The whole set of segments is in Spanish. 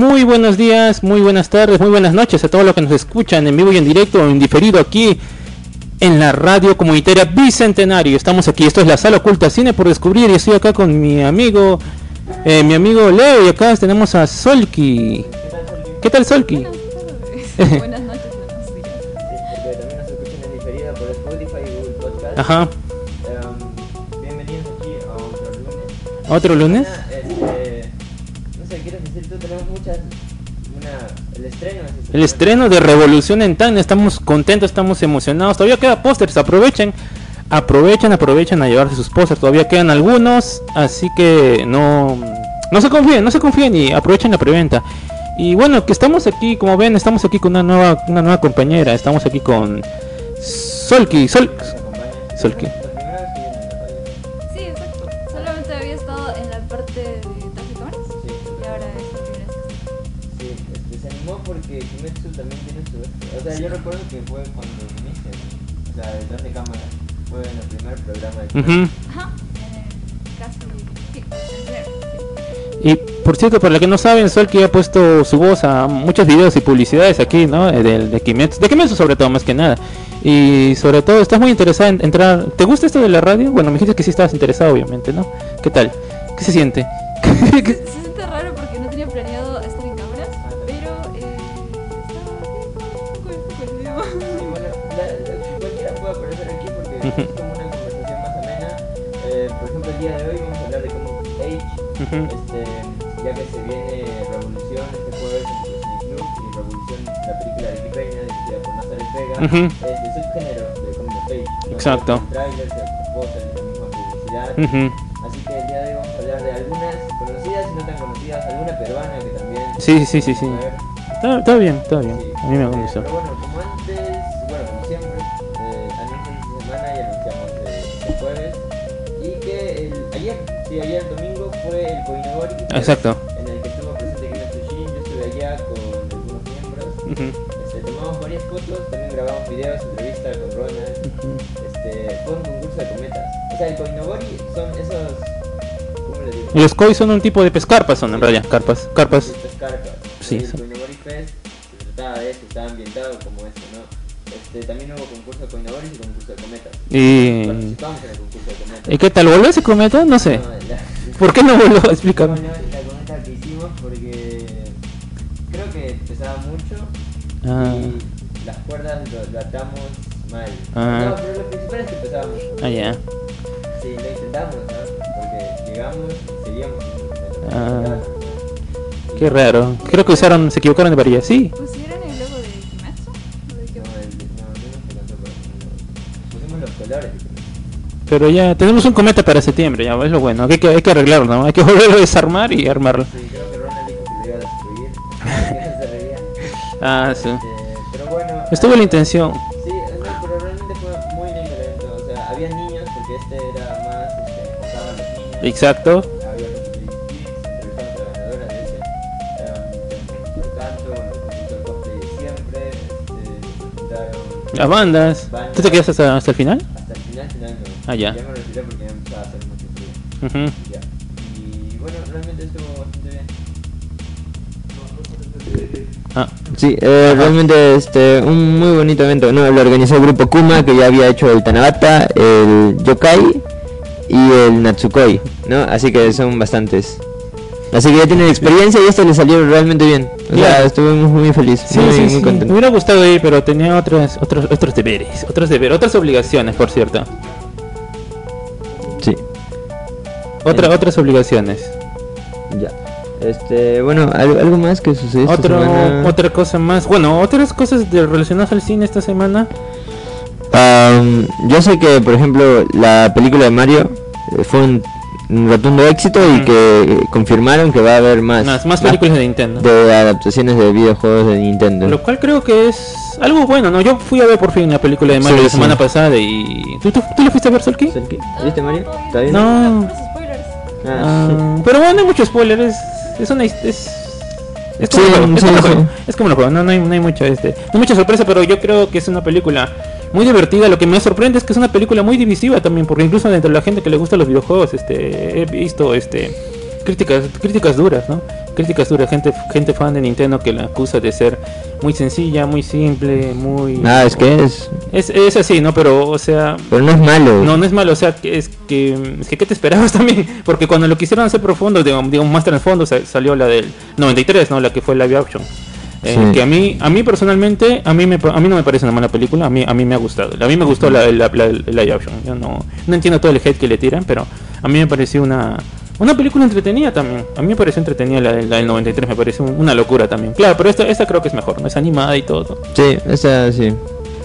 Muy buenos días, muy buenas tardes, muy buenas noches a todos los que nos escuchan en vivo y en directo o en diferido aquí en la radio comunitaria Bicentenario. Estamos aquí, esto es la sala oculta Cine por descubrir y estoy acá con mi amigo, eh, mi amigo Leo y acá tenemos a Solki. ¿Qué tal Solki? Buenas noches, buenos días. porque también nos escuchan en diferida por Spotify y Google Podcast. Ajá. Em, bienvenidos aquí a otro lunes. ¿Otro lunes? Una, el estreno. es esta El estreno de Revolución en Tan, estamos contentos, estamos emocionados. Todavía queda pósters, aprovechen, aprovechen, aprovechen a llevarse sus pósters. Todavía quedan algunos, así que no, no se confíen, no se confíen y aprovechen la preventa. Y bueno, que estamos aquí, como ven, estamos aquí con una nueva, una nueva compañera. Estamos aquí con Solki, Sol. Solki. Sí, exacto. Solamente había estado en la parte de tráfico y ahora es sí, este, se animó porque Kimetsu también tiene su. O sea, yo recuerdo que fue cuando viniste. O sea, detrás de cámara. Fue en el primer programa de Ujú. Ajá, en el caso de... Sí, el primero, sí. Y por cierto, para los que no saben, Solki ha puesto su voz a muchos videos y publicidades aquí, ¿no? Eh, De, de Kimetsu, de Kimetsu sobre todo, más que nada. Y sobre todo, estás muy interesada en entrar. ¿Te gusta esto de la radio? Bueno, me dijiste que sí estabas interesado, obviamente, ¿no? ¿Qué tal? ¿Qué se siente? Se siente este, ya que se viene Revolución este jueves en el Club y Revolución, la película de Ricky Peña, dirigida por Nazareth Vega, Ujú. es de subgénero de Comic Age. ¿no? Exacto. Con trailers, con pósters, la misma publicidad. Ujú. Así que el día de hoy vamos a hablar de algunas conocidas y no tan conocidas, alguna peruana que también. Sí, sí, sí, sí. Está, está bien, está bien. Sí, A mí me gusta. Pero bueno, como antes, bueno, como siempre, eh, anuncios de semana y anunciamos de, de jueves. Y que el, ayer, sí, ayer domingo fue el Koinogori. Exacto. En el que estuvo presente Kimetsu Shin, yo estuve allá con algunos miembros. Ujú. Este, tomamos varias fotos, también grabamos videos, entrevistas con Ronald. Este, fue un concurso de cometas. O sea, el Koinogori son esos. ¿Cómo le digo? Los koi son un tipo de pescarpas, son en realidad, carpas. Carpas. Estas carpas. Sí, El sí. Koinobori Fest se trataba de eso, estaba ambientado como eso, ¿no? Este, también hubo concurso de Koinobori y concurso de cometas. Y. Participamos en el concurso de cometas. ¿Y qué tal? ¿Volvió ese cometa? No sé. No, ¿Por qué no volvió? no, Explícame. no, la cometa que hicimos porque creo que pesaba mucho Ah. y las cuerdas lo, lo atamos mal. Ah. No, pero lo principal es que pesaba mucho. Ah, ya. Sí, lo intentamos, ¿no? Porque llegamos y seguíamos. Ah. Qué raro. Creo que usaron, se equivocaron de varilla. Sí. Pero ya tenemos un cometa para septiembre, ya es lo bueno. Hay que, hay que arreglarlo, ¿no? Hay que volverlo a desarmar y armarlo. Sí, creo que Ronald dijo que lo iba a destruir. Ah, sí. Este, pero bueno. Estuvo la ah, intención. Sí, no, pero realmente fue muy lindo el evento. O sea, había niños, porque este era más este, enfocado a los niños. Exacto. Había la ganadora de. Um, por tanto, bueno, puso el cosplay de siempre. Presentaron Las bandas. ¿Tú te quedaste hasta, hasta el final? Ah, ya. Ya me retiré porque ya empezaba a hacer mucho frío. Ujú. Ya. Y bueno, realmente estuvo bastante bien. Ah, Sí, eh, realmente este un muy bonito evento, ¿no? Lo organizó el grupo Kuma que ya había hecho el Tanabata, el Yokai y el Natsukoi, ¿no? Así que son bastantes. Así que ya tienen experiencia y esto le salió realmente bien. O sea, Ya. estuvimos muy felices, sí, muy, sí, muy sí. Me hubiera gustado ir, pero tenía otros, otros, otros deberes, otros deberes, otras obligaciones, por cierto. Otra, Bien. otras obligaciones. ya. Este, bueno, algo, algo más que sucedió esta Otro, semana? otra cosa más. Bueno, otras cosas de, relacionadas al cine esta semana. Am, yo sé que, por ejemplo, la película de Mario eh, fue un un rotundo éxito y Ujú. que eh, confirmaron que va a haber más, Más, más películas de Nintendo. de adaptaciones de videojuegos de Nintendo. Lo cual creo que es algo bueno, ¿no? Yo fui a ver por fin la película de Mario Sí, la sí. semana pasada y... ¿Tú, tú, tú la fuiste a ver, Solki? ¿Viste Mario? ¿Todavía No. Ah. Ah, pero bueno, no hay mucho spoiler, es, es una... Es, es como Sí, juego, es sí, como el sí. juego, es como el juego, no, no, hay, no hay mucha, este, no hay mucha sorpresa, pero yo creo que es una película muy divertida. Lo que me sorprende es que es una película muy divisiva también, porque incluso dentro de la gente que le gusta los videojuegos, este, he visto este críticas, críticas duras, ¿no? Críticas duras, gente, gente fan de Nintendo que la acusa de ser muy sencilla, muy simple, muy Ah, es que es. es, es así, ¿no? Pero, o sea, Pero no es malo. no, no es malo, o sea, es que, es que ¿qué te esperabas también? Porque cuando lo quisieron hacer profundo, digamos, digamos más trasfondo, sa- salió la del 93, ¿no? La que fue live action. Eh, Sí. Que a mí, a mí personalmente, a mí, me, a mí no me parece una mala película, a mí, a mí me ha gustado. A mí me gustó la, la, la- el live action. Yo no, no entiendo todo el hate que le tiran, pero a mí me pareció una, una película entretenida también. A mí me pareció entretenida la, la del 93, me parece un- una locura también. Claro, pero esta, esta creo que es mejor, ¿no? Es animada y todo. Sí, esa sí.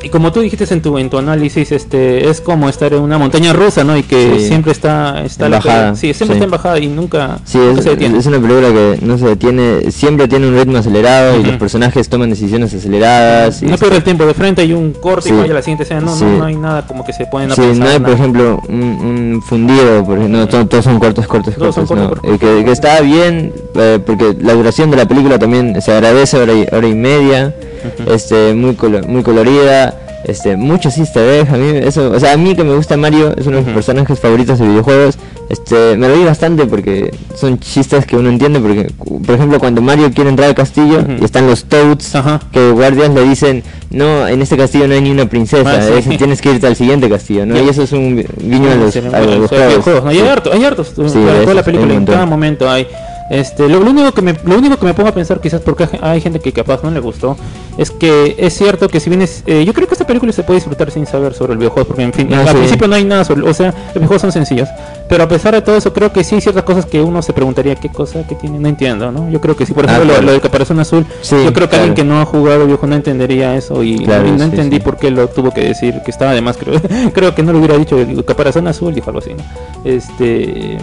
Y como tú dijiste en tu, en tu análisis, este es como estar en una montaña rusa, ¿no? Y que Sí. siempre está, está la Embajada, sí, siempre sí. está embajada y nunca, Sí, nunca es, se detiene. es una película que no se detiene, siempre tiene un ritmo acelerado y los personajes toman decisiones aceleradas. Y no pierde el tiempo de frente, hay un corte y vaya a la siguiente escena, no, no, no hay nada como que se ponen a Sí, pensar. no hay, por ejemplo, un, un fundido, porque no, to- todos son cortos, cortos, Todos son cortos. no. Eh, que, que está bien, eh, porque la duración de la película también se agradece, hora y, hora y media. este, muy, colo- muy colorida, este, muchos easter eggs, a mí eso, o sea, a mí que me gusta Mario, es uno de mis personajes favoritos de videojuegos, este, me reí bastante porque son chistes que uno entiende, porque, por ejemplo, cuando Mario quiere entrar al castillo y están los Toads, que guardias le dicen, no, en este castillo no hay ni una princesa, Ah, sí. es- tienes que irte al siguiente castillo, ¿no? Y eso es un guiño a los, a bueno, los sea, juegos. hay harto, hay hartos, toda la hay película un en cada momento hay. Este, lo, lo único que me, lo único que me pongo a pensar quizás porque hay gente que capaz no le gustó es que es cierto que si bien es, eh, yo creo que esta película se puede disfrutar sin saber sobre el videojuego porque en fin Ah, al sí. principio no hay nada sobre, o sea los videojuegos son sencillos pero a pesar de todo eso creo que sí hay ciertas cosas que uno se preguntaría qué cosa que tiene no entiendo no yo creo que sí por Ah, ejemplo lo- claro. lo, del caparazón azul Sí, yo creo que alguien claro. que no ha jugado videojuego no entendería eso y, Claro, y no sí, entendí por qué lo tuvo que decir que estaba de más creo creo que no lo hubiera dicho el caparazón azul dijo algo así ¿no? este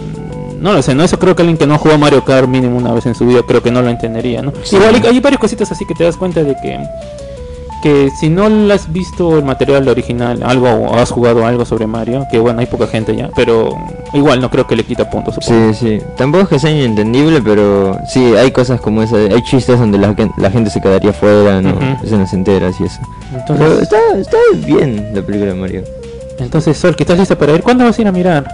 no lo sé no eso creo que alguien que no jugó Mario Kart mínimo una vez en su vida creo que no lo entendería no Sí. igual hay, hay varias cositas así que te das cuenta de que que si no has visto el material original algo o has jugado algo sobre Mario que bueno hay poca gente ya pero igual no creo que le quita puntos supongo. Sí, sí. Tampoco es que sea inentendible, pero sí, hay cosas como esa. Hay chistes donde la, gen- la gente se quedaría fuera, ¿no? Se nos entera y eso. Pero entonces está, está bien la película de Mario. entonces Sol ¿qué estás lista para ir? ¿cuándo vas a ir a mirar?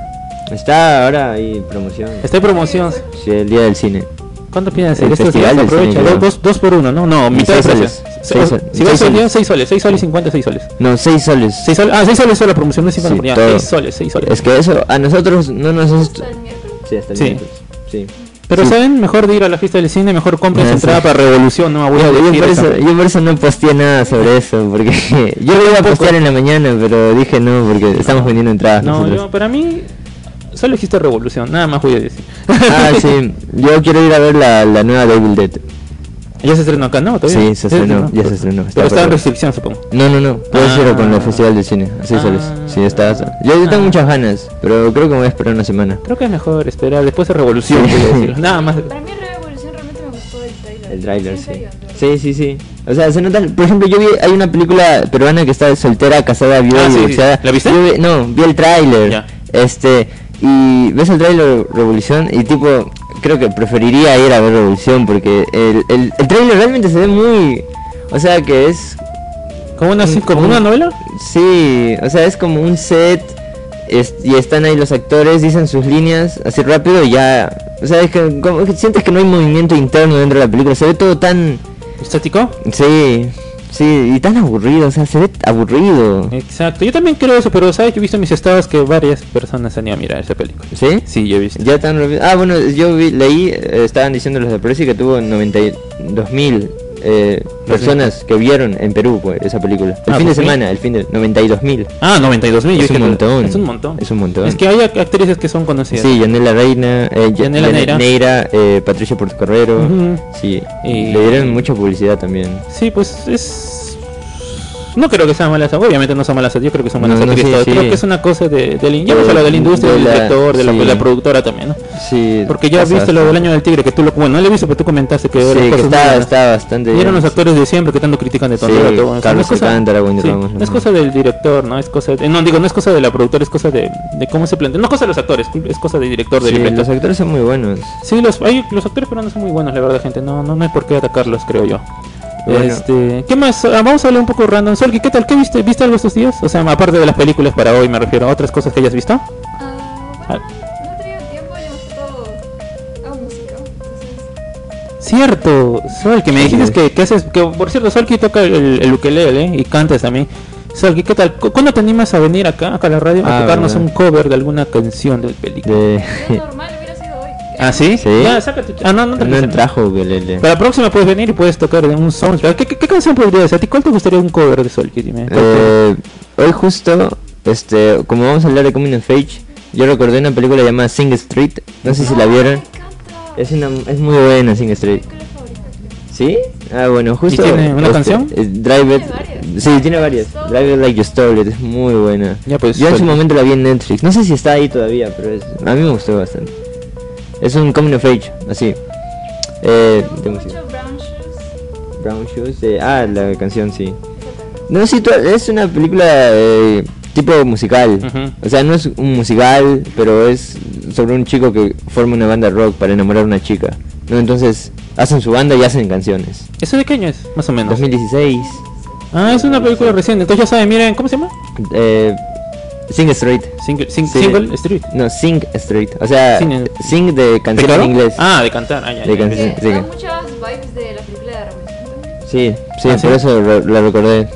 Está ahora ahí promoción. está en promoción Sí, el día del cine. ¿Cuánto piensas El hacer? Festival del aprovecha, dos, dos, dos por uno, ¿no? No, mitad de soles. Se- Seis sol- Si seis vas hoy día, soles. 6 soles, 6 soles 50, 6 soles. No, 6 soles. 6 soles, ah, 6 soles solo la promoción, no es 50 Sí, por ya, todo. 6 soles, 6 soles. Es que eso a nosotros no nos es... Hasta el miércoles. Sí, hasta el Sí. miércoles. Sí. Pero Sí. saben, mejor de ir a la fiesta del cine, mejor compren Ah, su entrada sí. para Revolución, no voy a Yo, yo por eso. eso, yo por eso no posteé nada sobre eso, porque yo lo iba a postear en la mañana, pero dije no, porque estamos vendiendo entradas. No, nosotros. yo, para mí, solo existe Revolución, nada más voy a decir. Ah, sí, yo quiero ir a ver la, la nueva Devil Dead. ¿Ya se estrenó acá, no? ¿Todavía? Sí, se estrenó, ya se estrenó, está Pero está en restricción, supongo. No, no, no, puedes Ah. ir con el Festival del Cine, así Ah. soles. Sí, está. Yo, yo tengo Ah. muchas ganas, pero creo que me voy a esperar una semana. Creo que es mejor esperar después de Revolución, Sí. Nada más. Para mí Revolución realmente me gustó el trailer. El tráiler, ¿En sí. serio? Sí, sí, sí. O sea, se nota, por ejemplo, yo vi, hay una película peruana que está soltera, casada, viuda Ah, y sí, sí. ¿La viste? Yo vi- no, vi el tráiler. Este, y ves el tráiler Revolución y tipo, creo que preferiría ir a ver Revolución porque el, el, el tráiler realmente se ve muy... O sea, que es... ¿Como una, así, como un- una novela? Sí, o sea, es como un set es- y están ahí los actores, dicen sus líneas así rápido y ya... O sea, es que, como que sientes que no hay movimiento interno dentro de la película, se ve todo tan... ¿Estático? Sí, sí, y tan aburrido, o sea, se ve aburrido. Exacto, yo también creo eso, pero sabes que he visto en mis estados que varias personas han ido a mirar esa película. ¿Sí? Sí, yo he visto. Ya tan. Ah, bueno, yo vi, leí, eh, estaban diciendo los de Presi que tuvo 92 mil eh, personas que vieron en Perú pues, esa película. El Ah, fin de 2000. semana, el fin de 92 mil. Ah, 92 mil. Es un montón. Es un montón. Es un montón. Es que hay ac- actrices que son conocidas. Sí, Yanela Reina, eh, Ya- Yanela Neira. eh, Patricia Portocarrero. Sí, Y- le dieron mucha publicidad también. Sí, pues es... No creo que sean malas, obviamente no son malas, yo creo que son malas No, no, actrices, sí, todas. sí. creo que es una cosa de, del, ya hemos De- hablado de la industria, de del director, de la, sí. de la productora también, ¿no? Sí. Porque ya pasa viste lo del año del tigre, que tú lo, bueno, no lo he visto, pero tú comentaste que Sí, que está, bastante Y eran bien. los actores de siempre que tanto critican de todo. O sea, Carlos no es cosa- Ramos, no es cosa del director, no es cosa de, no digo, no es cosa de la productora, es cosa de, de cómo se plantea, no es cosa de los actores, es cosa del director, del Sí, inventor. los actores son muy buenos. Sí, los, hay, los actores peruanos son muy buenos, la verdad, gente. No, no, no hay por qué atacarlos, creo yo. Bueno. Este, ¿qué más? Ah, vamos a hablar un poco random. Solki, ¿qué tal? ¿Qué viste? ¿Viste algo estos días? O sea, aparte de las películas para hoy, me refiero a otras cosas que hayas visto. Ah, bueno, no he tenido tiempo, yo música. Entonces, Cierto, Sol, que me Sí. dijiste que, que haces, que por cierto, Solki toca el, el ukelele y cantas también. Solki, ¿qué tal? ¿Cu- ¿Cuándo te animas a venir acá, acá a la radio, a Ah, tocarnos verdad. un cover de alguna canción de película? De... normal. ¿Ah, sí? Sí. Ya, sácate. Ah, no, no, te no trajo ukelele. Para la próxima puedes venir y puedes tocar un soundtrack. ¿Qué, qué, qué canción podría ser? ¿A ti cuál te gustaría un cover de Solki? Dime. ¿Cuál te- Eh, hoy justo, este, como vamos a hablar de Coming of Age, yo recordé una película llamada Sing Street. No sé si la vieron. Es una, es muy buena Sing Street. ¿Sí? Ah, bueno, justo. tiene una este, canción? es Drive It. Tiene. Sí, tiene varias. Drive It Like You Stole It, es muy buena. Ya, pues, Yo en su momento la vi en Netflix. No sé si está ahí todavía, pero es, a mí me gustó bastante. Es un Coming of Age, así. Eh, mucho Brown Shoes. Brown Shoes. eh, ah, la canción, sí. No, sí, es una película eh, tipo musical. O sea, no es un musical, pero es sobre un chico que forma una banda rock para enamorar a una chica. ¿no? Entonces, hacen su banda y hacen canciones. ¿Eso de qué año es? Más o menos. 2016. Ah, es una película reciente. Entonces ya saben, miren, ¿cómo se llama? Eh, Sing Street. Sing- Sí. single Street. No, Sing Street. O sea, Sing- sing de canción en inglés. Ah, de cantar. Ah, ya, De. Que sí que- muchas vibes de la película de Revolución. Sí, sí, Ah, ¿sí? por eso la recordé. Sí,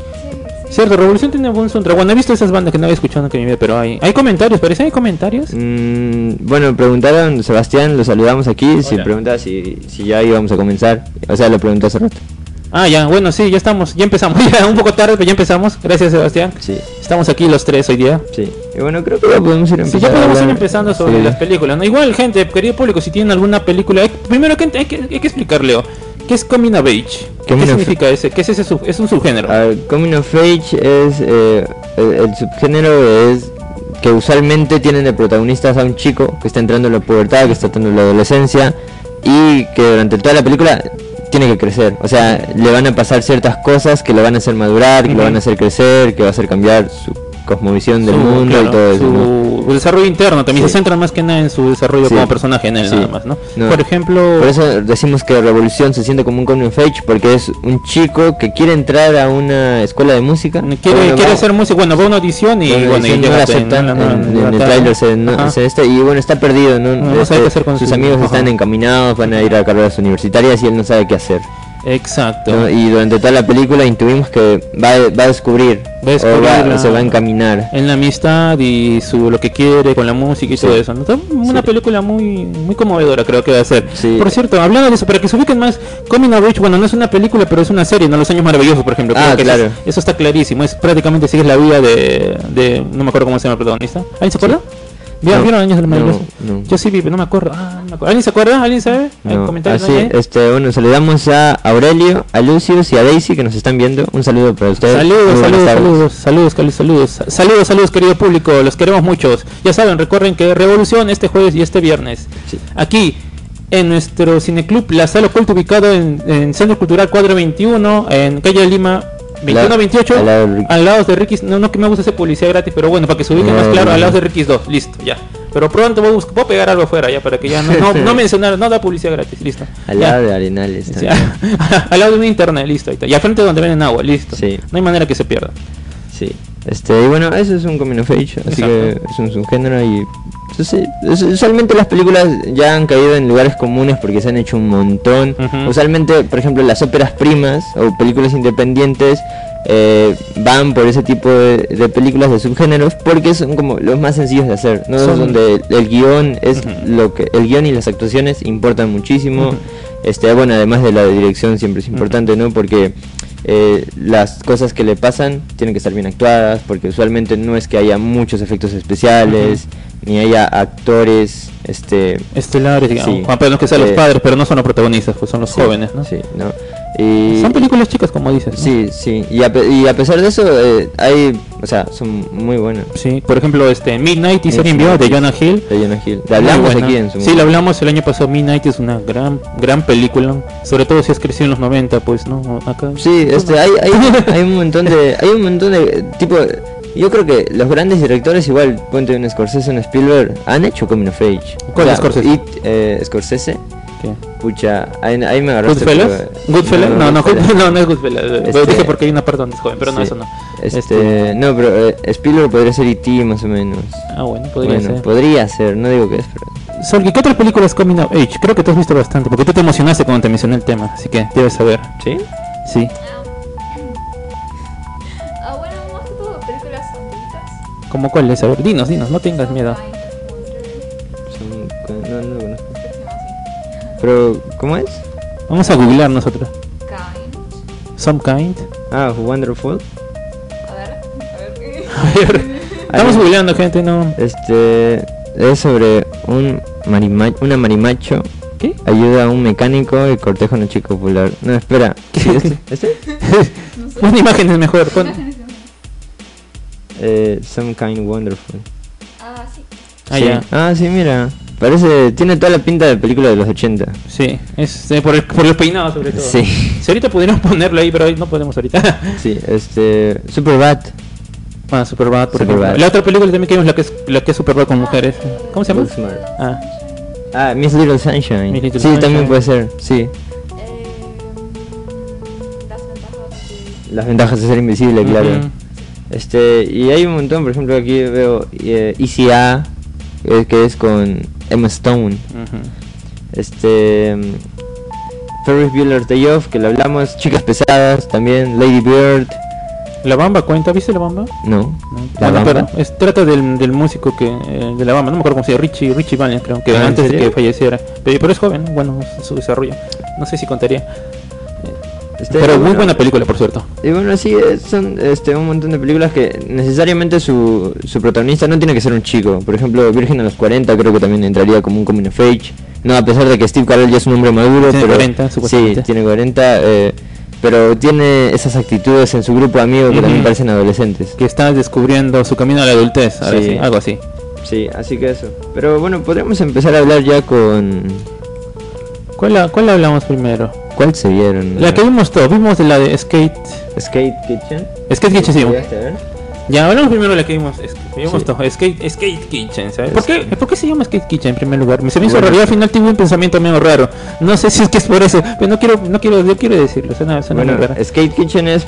sí. Cierto, Revolución tiene buen soundtrack. Bueno, he visto esas bandas que no había escuchado en mi vida, pero hay, hay comentarios, parece, hay comentarios. Mm, bueno, preguntaron, Sebastián, lo saludamos aquí, si preguntaba si, si ya íbamos a comenzar. O sea, lo preguntó hace rato. Ah, ya, bueno, sí, ya estamos, ya empezamos. Ya un poco tarde, pero ya empezamos. Gracias, Sebastián. Sí, Estamos aquí los tres hoy día. sí. Y bueno, creo que ya podemos ir Sí, empezando. ya a podemos ir empezando sobre Sí. las películas, ¿no? Igual, gente, querido público, si tienen alguna película, hay- primero que hay, que hay que explicar, Leo, ¿qué es Coming of Age? ¿Qué significa ese? ¿Qué es ese? sub- Es un subgénero. Ver, Coming of Age es. eh, el, el subgénero es que usualmente tienen de protagonistas a un chico que está entrando en la pubertad, que está entrando en la adolescencia y que durante toda la película tiene que crecer. O sea, le van a pasar ciertas cosas que lo van a hacer madurar, que lo van a hacer crecer, que va a hacer cambiar su cosmovisión del Su- mundo claro, y todo eso. su ¿no? Desarrollo interno también Sí. se centra más que nada en su desarrollo Sí. como personaje en él Sí. nada más, ¿no? No. Por ejemplo, Por eso decimos que Revolución se siente como un coming of age porque es un chico que quiere entrar a una escuela de música. quiere, Bueno, quiere va- ser músico, bueno, va a una audición y Bueno, y no la aceptan en, en el se, no- se este y bueno está perdido no, No, no sabe qué hacer con sus su- amigos ajá. están encaminados van a ir a carreras universitarias y él no sabe qué hacer Exacto. ¿no? y durante toda la película intuimos que va, a- va a descubrir Va a descubrir o va- la- se va a encaminar en la amistad y su lo que quiere con la música y Sí. todo eso. ¿no? Una Sí. película muy muy conmovedora creo que va a ser. Sí. Por cierto, hablando de eso, para que se ubiquen más, Coming of Age, bueno, no es una película, pero es una serie, ¿no? Los Años Maravillosos, por ejemplo. Ah, eso claro. es- Eso, está clarísimo, es prácticamente sigues la vida de, de no me acuerdo cómo se llama el protagonista. ¿Alguien se acuerda? ¿Vieron, No, ¿vieron Años no, Maravillosos? no. Yo sí vi, pero no me acuerdo. Ah, no me acuerdo. ¿Alguien se acuerda? ¿Alguien sabe? ¿Hay No, comentarios así, ahí? este, bueno, saludamos a Aurelio, a Lucius y a Daisy que nos están viendo. Un saludo para ustedes. Saludos, saludos, saludos, saludos, saludos, saludos, saludos, saludos, querido público, los queremos muchos. Ya saben, recuerden que Revolución este jueves y este viernes. Sí. Aquí, en nuestro cineclub, la sala oculta ubicado en, en Centro Cultural Cuadro 21, en calle Lima 2128, al lado de Ricky. al lado de Ricky's. No, no que me gusta hacer publicidad gratis, pero bueno, para que se ubiquen No, más claro, no, al lado de Ricky's 2, listo, ya. Pero pronto voy a, buscar, voy a pegar algo afuera ya, para que ya no, no, no mencionar, no da publicidad gratis, listo. Al Ya. lado de Arenales. Sí, al lado de un internet, listo. Ahí está. Y al frente donde venden agua, listo. Sí. No hay manera que se pierda. Sí, este, y bueno, eso es un coming of age, así Exacto. que es un subgénero y pues, usualmente las películas ya han caído en lugares comunes porque se han hecho un montón. Usualmente, por ejemplo, las óperas primas o películas independientes eh, van por ese tipo de, de películas de subgéneros porque son como los más sencillos de hacer, ¿no? Son- Donde el, el guion es lo que el guion y las actuaciones importan muchísimo. Este, bueno, además de la dirección siempre es importante, ¿no? Porque eh, las cosas que le pasan tienen que estar bien actuadas, porque usualmente no es que haya muchos efectos especiales, ni haya actores, este... Estelares, digamos. Sí. Juan Pablo, que sean los Eh, padres, pero no son los protagonistas, pues son los sí, jóvenes, ¿no? Sí, ¿no? Y, Son películas chicas, como dices. ¿no? Sí, sí. Y a, pe- y a pesar de eso, eh, hay, o sea, son muy buenas. Sí, por ejemplo, este Midnight y Yes, serie en vivo de. Jonah Hill. De Jonah Hill. La hablamos aquí en su Sí, lo hablamos el año pasado. Midnight es una gran gran película, sobre todo si has crecido en los 90, pues, ¿no? Acá. Sí, este, hay, hay, hay un montón de, hay un montón de, tipo, yo creo que los grandes directores igual, ponte un Scorsese, un Spielberg, han hecho Coming of Age. ¿Cuál Scorsese? It, eh, Scorsese, ¿Qué? pucha, ahí, ahí me agarraste. ¿Goodfellas? pero- ¿Goodfellas? No, no, Goodfellas. no, no es Goodfellas. Lo Este- dije porque hay una parte donde es joven, pero no, Sí. eso no. Este, no, pero eh, Spielberg podría ser E.T. más o menos. Ah, bueno, podría bueno, ser. podría ser, no digo que es, pero... Solgi, ¿qué otras películas Coming of Age? Creo que tú has visto bastante, porque tú te emocionaste cuando te mencioné el tema, así que debes saber. ¿Sí? Sí. Ah, bueno, más que todo películas adultas. ¿Cómo cuál es? A ver, dinos, dinos, no tengas miedo. Pero, ¿cómo es? Vamos a googlear nosotros. Kind. Some Kind. Ah, Wonderful. A ver, a ver. ¿qué? A ver, Estamos googleando, gente, no. Este es sobre un marima- una marimacho ¿Qué? ayuda a un mecánico y corteja a una chica popular. No, espera. ¿Sí, este? ¿Este? No sé. Una imagen es mejor. pon-. Eh, some kind wonderful. Ah, sí. Ah, Sí. ya. Ah, sí, mira. Parece, tiene toda la pinta de película de los 80. Sí, es eh, por, el, por los peinados sobre todo. Sí. Si ahorita podríamos ponerlo ahí, pero hoy no podemos ahorita. Sí, este, Superbad. Ah, Superbad, por Superbad. ejemplo. La otra película también que vimos, la que es, la que es Superbad con mujeres. ¿Cómo se llama? Booksmart. Ah, Ah, Miss Little Sunshine. Miss Little sí, Sunshine. también puede ser. Sí. Eh, las ventajas de. Las ventajas de ser invisible, claro. Este, y hay un montón, por ejemplo, aquí veo eh, ECA, eh, que es con Emma Stone. ujú. Este. mm, Ferris Bueller's Day Off, que lo hablamos. Chicas pesadas, también. Lady Bird. ¿La Bamba cuenta? ¿Viste La Bamba? No. No. ¿La Bueno, Bamba? pero es, trata del, del músico que eh, de La Bamba, no me acuerdo cómo se llama, Richie, Richie Valens, creo, que Ah, ¿en antes de que falleciera. Pero, pero es joven, bueno, su desarrollo. No sé si contaría. Este, pero muy bueno, buena película, por cierto. Y bueno, sí, son este, un montón de películas que necesariamente su, su protagonista no tiene que ser un chico. Por ejemplo, Virgen a los 40 creo que también entraría como un coming of age. No, a pesar de que Steve Carell ya es un hombre maduro, Tiene pero 40, sí, tiene 40, eh, pero tiene esas actitudes en su grupo de amigos que también parecen adolescentes. Que está descubriendo su camino a la adultez, Sí. algo así. Sí, así que eso. Pero bueno, podríamos empezar a hablar ya con... ¿Cuál, la- cuál hablamos primero? ¿Cuál se vieron? La que vimos todo, vimos de la de Skate. Skate Kitchen. Skate Kitchen, sí. Ya, hablamos primero de la que vimos. es- Vimos Sí. todo, Skate, Skate Kitchen, ¿sabes? ¿Por qué. ¿Por qué se llama Skate Kitchen en primer lugar? Me se me hizo Bueno. raro, yo al final tuve un pensamiento medio raro. No sé si es que es por eso, pero no quiero, no quiero, yo quiero decirlo, suena, suena Bueno, muy raro. Skate Kitchen es,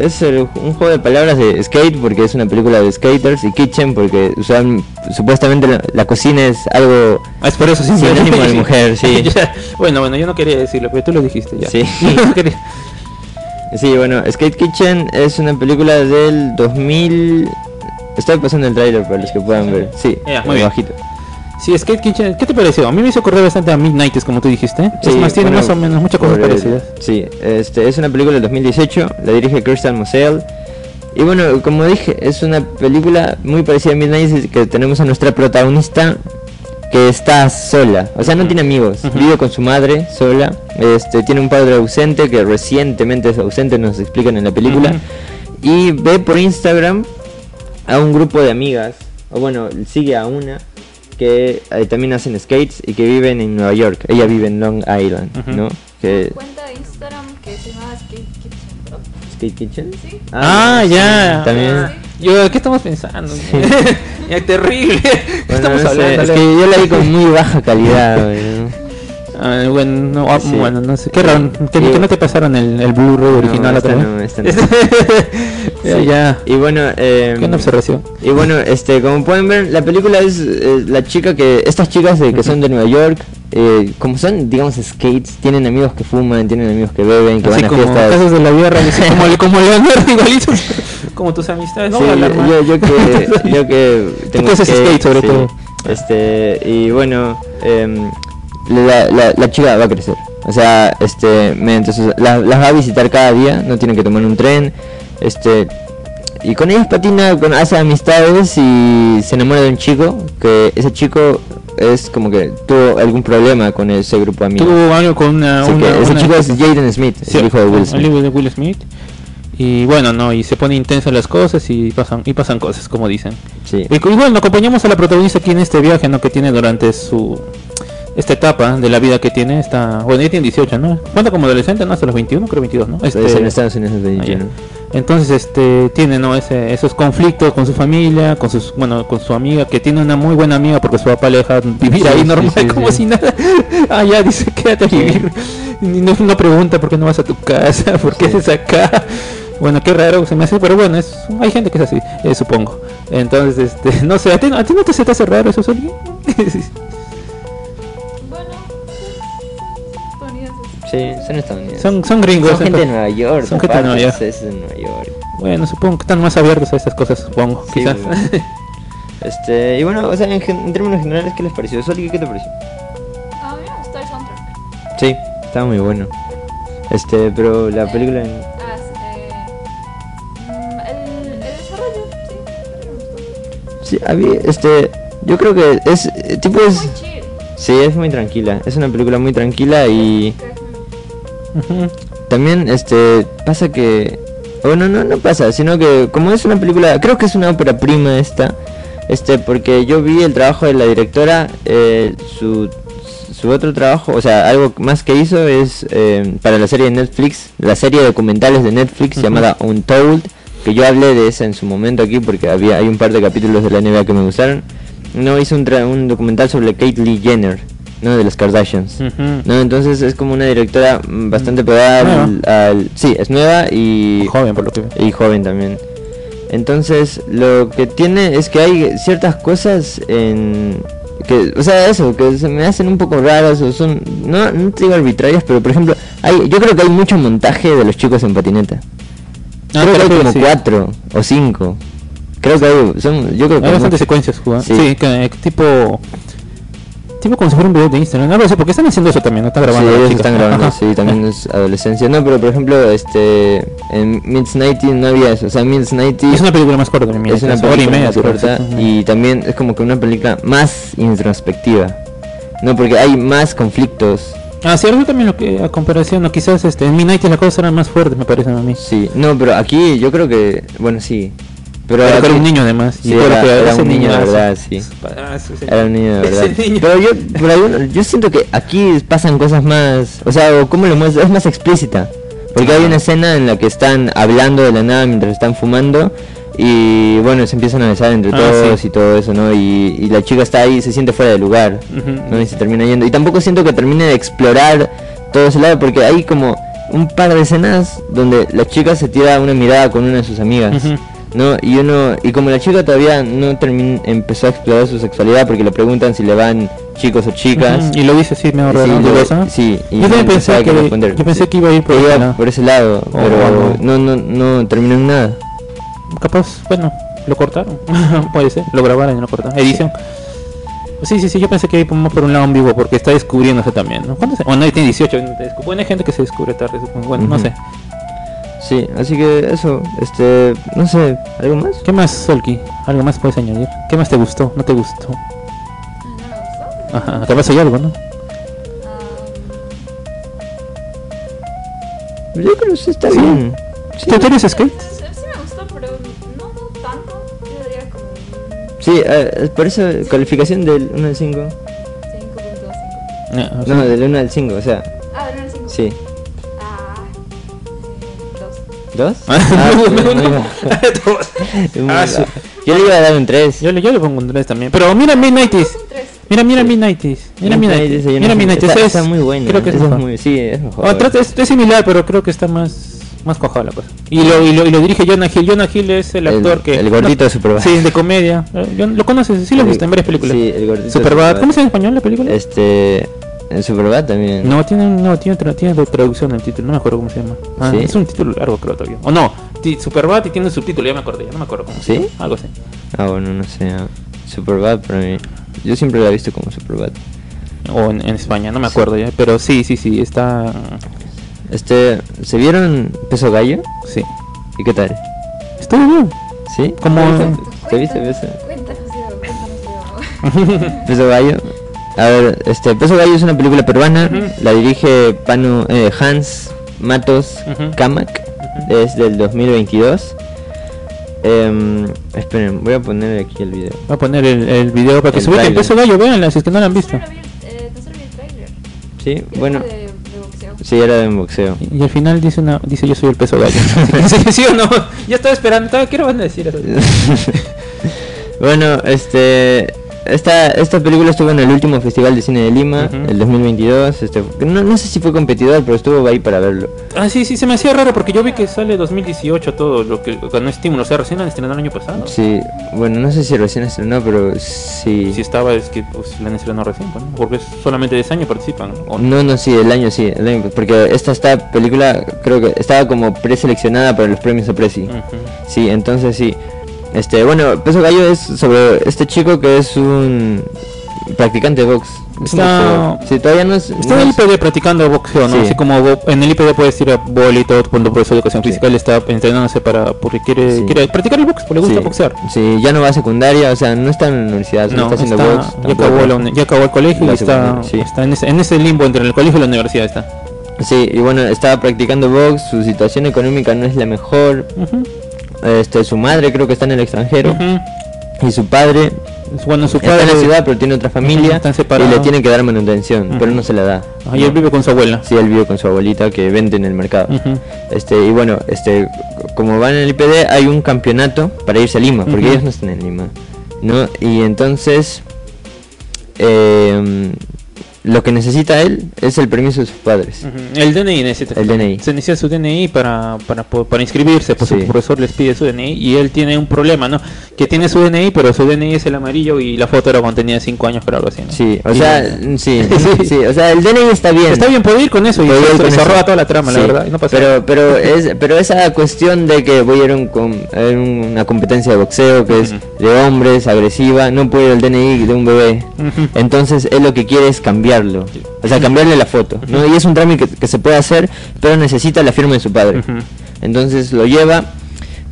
es el- un juego de palabras de skate porque es una película de skaters y kitchen porque usan, supuestamente la, la cocina es algo... Ah, es por eso sí, Sinónimo de mujer, sí. Ya, bueno, bueno, yo no quería decirlo, pero tú lo dijiste ya. Sí. Yo no quería- Sí, bueno, Skate Kitchen es una película del 2000... Estoy pasando el trailer para los que puedan ver. Sí, muy bien. bajito. Sí, Skate Kitchen, ¿qué te pareció? A mí me hizo acordar bastante a Midnight, como tú dijiste. es Sí, más, tiene bueno, más o menos muchas cosas parecidas. Sí, este, es una película del 2018, la dirige Christian Moselle. Y bueno, como dije, es una película muy parecida a Midnight, es que tenemos a nuestra protagonista que está sola, o sea, no tiene amigos, vive con su madre sola, este, tiene un padre ausente que recientemente es ausente, nos explican en la película, y ve por Instagram a un grupo de amigas, o bueno, sigue a una que eh, también hacen skates y que viven en Nueva York. Ella vive en Long Island. ¿no? Que Cuenta de Instagram que se llama Skate. Skate Kitchen. Sí. Ah, sí, ya. También. Ah. Yo, ¿qué estamos pensando? ya, terrible. ¿Qué Bueno, estamos no sé, hablando? es que yo la vi con muy baja calidad. güey, ¿no? Ah, bueno, no, ah, Sí. bueno, no sé. Qué raro. Sí. que no te pasaron el, el Blu-ray original esta otra no, vez. esta no. ya, Sí. ya. Y bueno, eh, Qué una observación. Y bueno, este, como pueden ver, la película es eh, la chica que, estas chicas de, que son de Nueva York, eh, como son, digamos, skates, tienen amigos que fuman, tienen amigos que beben, que Así van a como fiestas. casos de la vida real, como, como Leonardo, igualitos. Como tus amistades. Sí, yo, yo que, yo que tengo haces skate, sobre todo. Este, y bueno, em, la, la, la chica va a crecer. O sea, este, mediante sus- la- las va a visitar cada día, no tiene que tomar un tren. Este, y con ellas patina, con, hace amistades y se enamora de un chico, que ese chico es como que tuvo algún problema con ese grupo de amigos. Tuvo algo con una. Así una- que ese una- chico es Jaden Smith, Sí, el hijo de Will el Smith. hijo de Will Smith. Y bueno, no, y se pone intensas las cosas y pasan y pasan cosas, como dicen. Sí. Y, y bueno, acompañamos a la protagonista aquí en este viaje, ¿no? Que tiene durante su esta etapa de la vida que tiene, está, bueno, ella tiene 18, ¿no? Cuenta como adolescente, ¿no? Hasta los 21, creo 22, ¿no? Es en Estados Unidos es ah, ya. 21. Entonces, este, tiene, ¿no? Ese, esos conflictos con su familia, con sus, bueno, con su amiga, que tiene una muy buena amiga porque su papá le deja vivir Sí, ahí sí, normal, sí, como si nada. Ah, ya, dice, quédate a vivir. Y no, no pregunta por qué no vas a tu casa, por qué haces acá. Bueno, qué raro se me hace, pero bueno, es, hay gente que es así, eh, supongo. Entonces, este, no sé, ¿a ti, a ti no te se te hace raro eso, Soli? Sí, son estadounidenses. son, son gringos. Son gente de Nueva York. Son gente de Nueva York. Es de Nueva York. Bueno, supongo que están más abiertos a estas cosas, supongo, Sí, quizás. bueno. Este, y bueno, o sea, en, gen- en términos generales, ¿qué les pareció? Soli, ¿qué te pareció? A mí me gustó el soundtrack. Sí, estaba muy bueno. Este, pero la película en... Ah, sí, eh, mm, el, el desarrollo, sí. Sí, a mí, este, yo creo que es, eh, tipo es... Muy chill. Sí, es muy tranquila. Es una película muy tranquila y también, este, pasa que... Bueno, no, no pasa, sino que como es una película, creo que es una ópera prima esta, este, porque yo vi el trabajo de la directora, eh, su, su otro trabajo, o sea, algo más que hizo es eh, para la serie de Netflix, la serie de documentales de Netflix Ujú. llamada Untold, que yo hablé de esa en su momento aquí porque había hay un par de capítulos de la NBA que me gustaron. No hizo un, tra- un documental sobre Caitlyn Jenner, no de los Kardashians. No, entonces es como una directora mm, bastante pegada al, al- Sí, es nueva y, Joven, por lo que y joven también. Entonces, lo que tiene es que hay ciertas cosas en... Que, o sea, eso, que se me hacen un poco raras o son... No, no te digo arbitrarias, pero por ejemplo, hay, yo creo que hay mucho montaje de los chicos en patineta. Ah, creo que hay como sí. cuatro o cinco. Creo que hay... Son, yo creo que Hay hay bastantes secuencias. Sí. Sí, que, tipo. Tipo como si fuera un video de Instagram. No lo sé, porque están haciendo eso también, no están grabando. Sí, las ellos chicas. están grabando, Ajá. sí, también es adolescencia. No, pero por ejemplo, este, en Mids 90 no había eso. O sea, Mids 90 Es una película más corta, mira, es una hora y película media. más corta y también es como que una película más introspectiva. No, porque hay más conflictos. Ah, cierto, también lo que a comparación, o quizás este, en Midnight las cosas eran más fuertes, me parece a mí. Sí, no, pero aquí yo creo que, bueno, sí. Pero, era un niño además. Sí, era- un niño de verdad, sí. Era un niño de verdad. Pero yo, pero yo siento que aquí pasan cosas más, o sea, o cómo lo muestra, es más explícita. Porque hay una escena en la que están hablando de la nada mientras están fumando y bueno, se empiezan a besar entre Ah, todos sí. y todo eso, ¿no? Y, y la chica está ahí y se siente fuera de lugar, Ujú. ¿no? Y se termina yendo. Y tampoco siento que termine de explorar todo ese lado porque hay como un par de escenas donde la chica se tira una mirada con una de sus amigas. ¿No? Y uno y como la chica todavía no termin- empezó a explorar su sexualidad porque le preguntan si le van chicos o chicas. Y lo dice así, me Sí, ahorró lo- sí, y Yo pensé que responder, yo pensé sí. que iba a ir por, iba lado. por ese lado, O pero no, no, no terminó en nada. Capaz, bueno, lo cortaron. Puede ser, lo grabaron y lo cortaron. Edición. Sí, sí, sí, yo pensé que iba más por un lado ambiguo porque está descubriéndose también, ¿no? ¿Cuántos? Bueno, ahí tiene 18. no te descu- Bueno, hay gente que se descubre tarde, supongo. Bueno, no sé. Sí, así que eso, este, no sé, ¿algo más? ¿Qué más, Solki? ¿Algo más puedes añadir? ¿Qué más te gustó? ¿No te gustó? No me gustó. Ajá, capaz hay algo, ¿no? Yo creo que sí está Sí. bien. Sí, ¿Tú eres skate? Sí, sí me gustó, pero no, no tanto. Yo diría como sí eh, por eso calificación del 1 al 5. 5.5. Ah, No, del 1 al 5, o sea, Ah, ¿no era 5? sí. Ah, 2. ¿Dos? Ah, Ah, Ah, sí. Yo le iba a dar un 3. yo, le, yo le pongo un 3 también. Pero mira Midnighties. Un 3. Mira, mira Sí. Midnighties. Mira Midnighties. Mira Midnighties. Está, es- está muy bueno. Creo que es muy, sí, es mejor. Oh, trata- es, es similar, pero creo que está más más cuajada la cosa. Y lo, y lo, y lo dirige Jonah Hill. Jonah Hill es el El- actor que... el gordito de Superbad. Sí, de comedia. Eh, yo- ¿Lo conoces? Sí, lo has El- visto en varias películas. Sí, el gordito de Superbad. Superbad. ¿Cómo se llama en español la película? Este. En Superbad también. No, tiene, no tiene, tra- tiene traducción el título, no me acuerdo cómo se llama. Ah, ¿Sí? Es un título largo, creo todavía. O no, Superbad y tiene un subtítulo, ya me acordé, ya no me acuerdo cómo se ¿Sí? llama. Algo así. Ah, bueno, no sé. ah, Superbad para mí. Yo siempre la he visto como Superbad. O en, en España, no me acuerdo ya. Pero sí, sí, sí, está. Este. ¿Se vieron Peso Gallo? Sí. ¿Y qué tal? Estuvo bien. ¿Sí? Como- ¿Te viste Peso? Cuéntanos. Peso Gallo? A ver, este Peso Gallo es una película peruana, la dirige Panu, eh, Hans Matos Ujú. Kamak, es del 2022. Em, esperen, voy a poner aquí el video. Voy a poner el, el video para que El se. Peso gallo, véanla si es que no la han visto. Eh. Sí, bueno, De, de boxeo. sí, era de boxeo. Y al final dice una dice yo soy el peso gallo. ¿Sí o no? Ya estaba esperando, estaba, ¿qué van a decir eso? bueno, este esta, esta película estuvo en el último Festival de Cine de Lima, Ujú. el 2022. Este, no, no sé si fue competidor, pero estuvo ahí para verlo. Ah, sí, sí, se me hacía raro porque yo vi que sale 2018 todo lo que ganó estímulo. O sea, recién estrenado el año pasado. Sí, bueno, no sé si recién estrenó, pero sí. Si estaba, es que pues, la han estrenado recién, ¿no? porque solamente de ese año participan. ¿o no? No, no, sí, el año sí, el año, porque esta, esta película creo que estaba como preseleccionada para los premios Apreci. Ujú. Sí, entonces sí. Este, bueno, Peso Gallo es sobre este chico que es un practicante de box. Está-. Sí, todavía no es... Está no en el IPD practicando boxeo, ¿no? Sí. Así como en el IPD puedes ir a boli todo, cuando profesor de educación física, él está entrenándose para, porque quiere, Sí. quiere practicar el box, porque le gusta sí, boxear. Sí, ya no va a secundaria, o sea, no está en la universidad, no, No, está haciendo está- box. ya, acabó la uni- ya acabó el colegio y está, sí. en, ese, en ese limbo entre el colegio y la universidad. Está. Sí, y bueno, estaba practicando box, su situación económica no es la mejor. Este, su madre creo que está en el extranjero y su padre Bueno, su está en la ciudad pero tiene otra familia Están y separados. le tiene que dar manutención, pero no se la da. Ahí él vive con su abuela. Sí, él vive con su abuelita que vende en el mercado. Este, y bueno, este, como van en el IPD hay un campeonato para irse a Lima, porque ellos no están en Lima, ¿no? Y entonces eh, lo que necesita él es el permiso de sus padres. El DNI necesita. El DNI. Se necesita su DNI para, para, para inscribirse, pues Sí. su profesor les pide su DNI y él tiene un problema, ¿no? Que tiene su DNI, pero su DNI es el amarillo y la foto era cuando tenía 5 años, pero algo así, ¿no? Sí, o Y- sea, sí, Sí. sí, o sea, el DNI está bien. Está bien, puede ir con eso y Puede se, roba toda la trama, la Sí, verdad. y no pasa pero, pero es, pero esa cuestión de que voy a ir a, un a una competencia de boxeo que es de hombres, agresiva, no puede ir al DNI de un bebé. Entonces él lo que quiere es cambiarlo, o sea, cambiarle la foto, ¿no? Y es un trámite que, que se puede hacer, pero necesita la firma de su padre. Entonces lo lleva,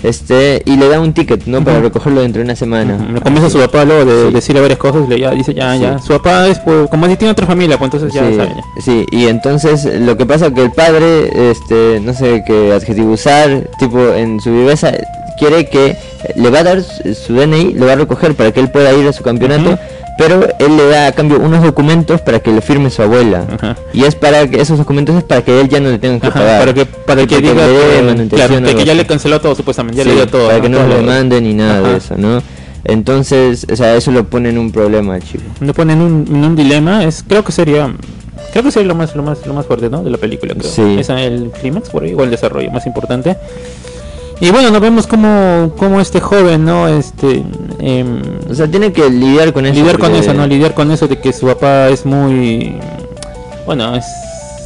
este, y le da un ticket, ¿no? Para recogerlo dentro de una semana. Ujú. Le comienza su papá luego de Sí. decirle varias cosas, le ya dice ya, Sí. ya. Su papá es, pues, como si tiene otra familia, pues entonces ya sí, saben. ya. sí, y entonces lo que pasa que el padre, este, no sé qué adjetivo usar, tipo en su viveza, quiere que le va a dar su DNI, lo va a recoger para que él pueda ir a su campeonato. Pero él le da a cambio unos documentos para que lo firme su abuela. Ajá. Y es para que esos documentos es para que él ya no le tenga que Ajá, pagar. para que para que Porque diga le que, claro, de que ya le canceló todo supuestamente, ya Sí, le dio todo. para que no Todo lo lo- demanden ni nada Ajá. de eso, ¿no? Entonces, o sea, eso lo pone en un problema, chico. Le ponen un, en un dilema, es creo que sería creo que sería lo más lo más lo más fuerte, ¿no? de la película, creo. Sí. Es el clímax por ahí o el desarrollo más importante. Y bueno, nos vemos como como este joven, ¿no? Este em, O sea, tiene que lidiar con eso. lidiar con eso, ¿no? Lidiar con eso de que su papá es muy bueno, es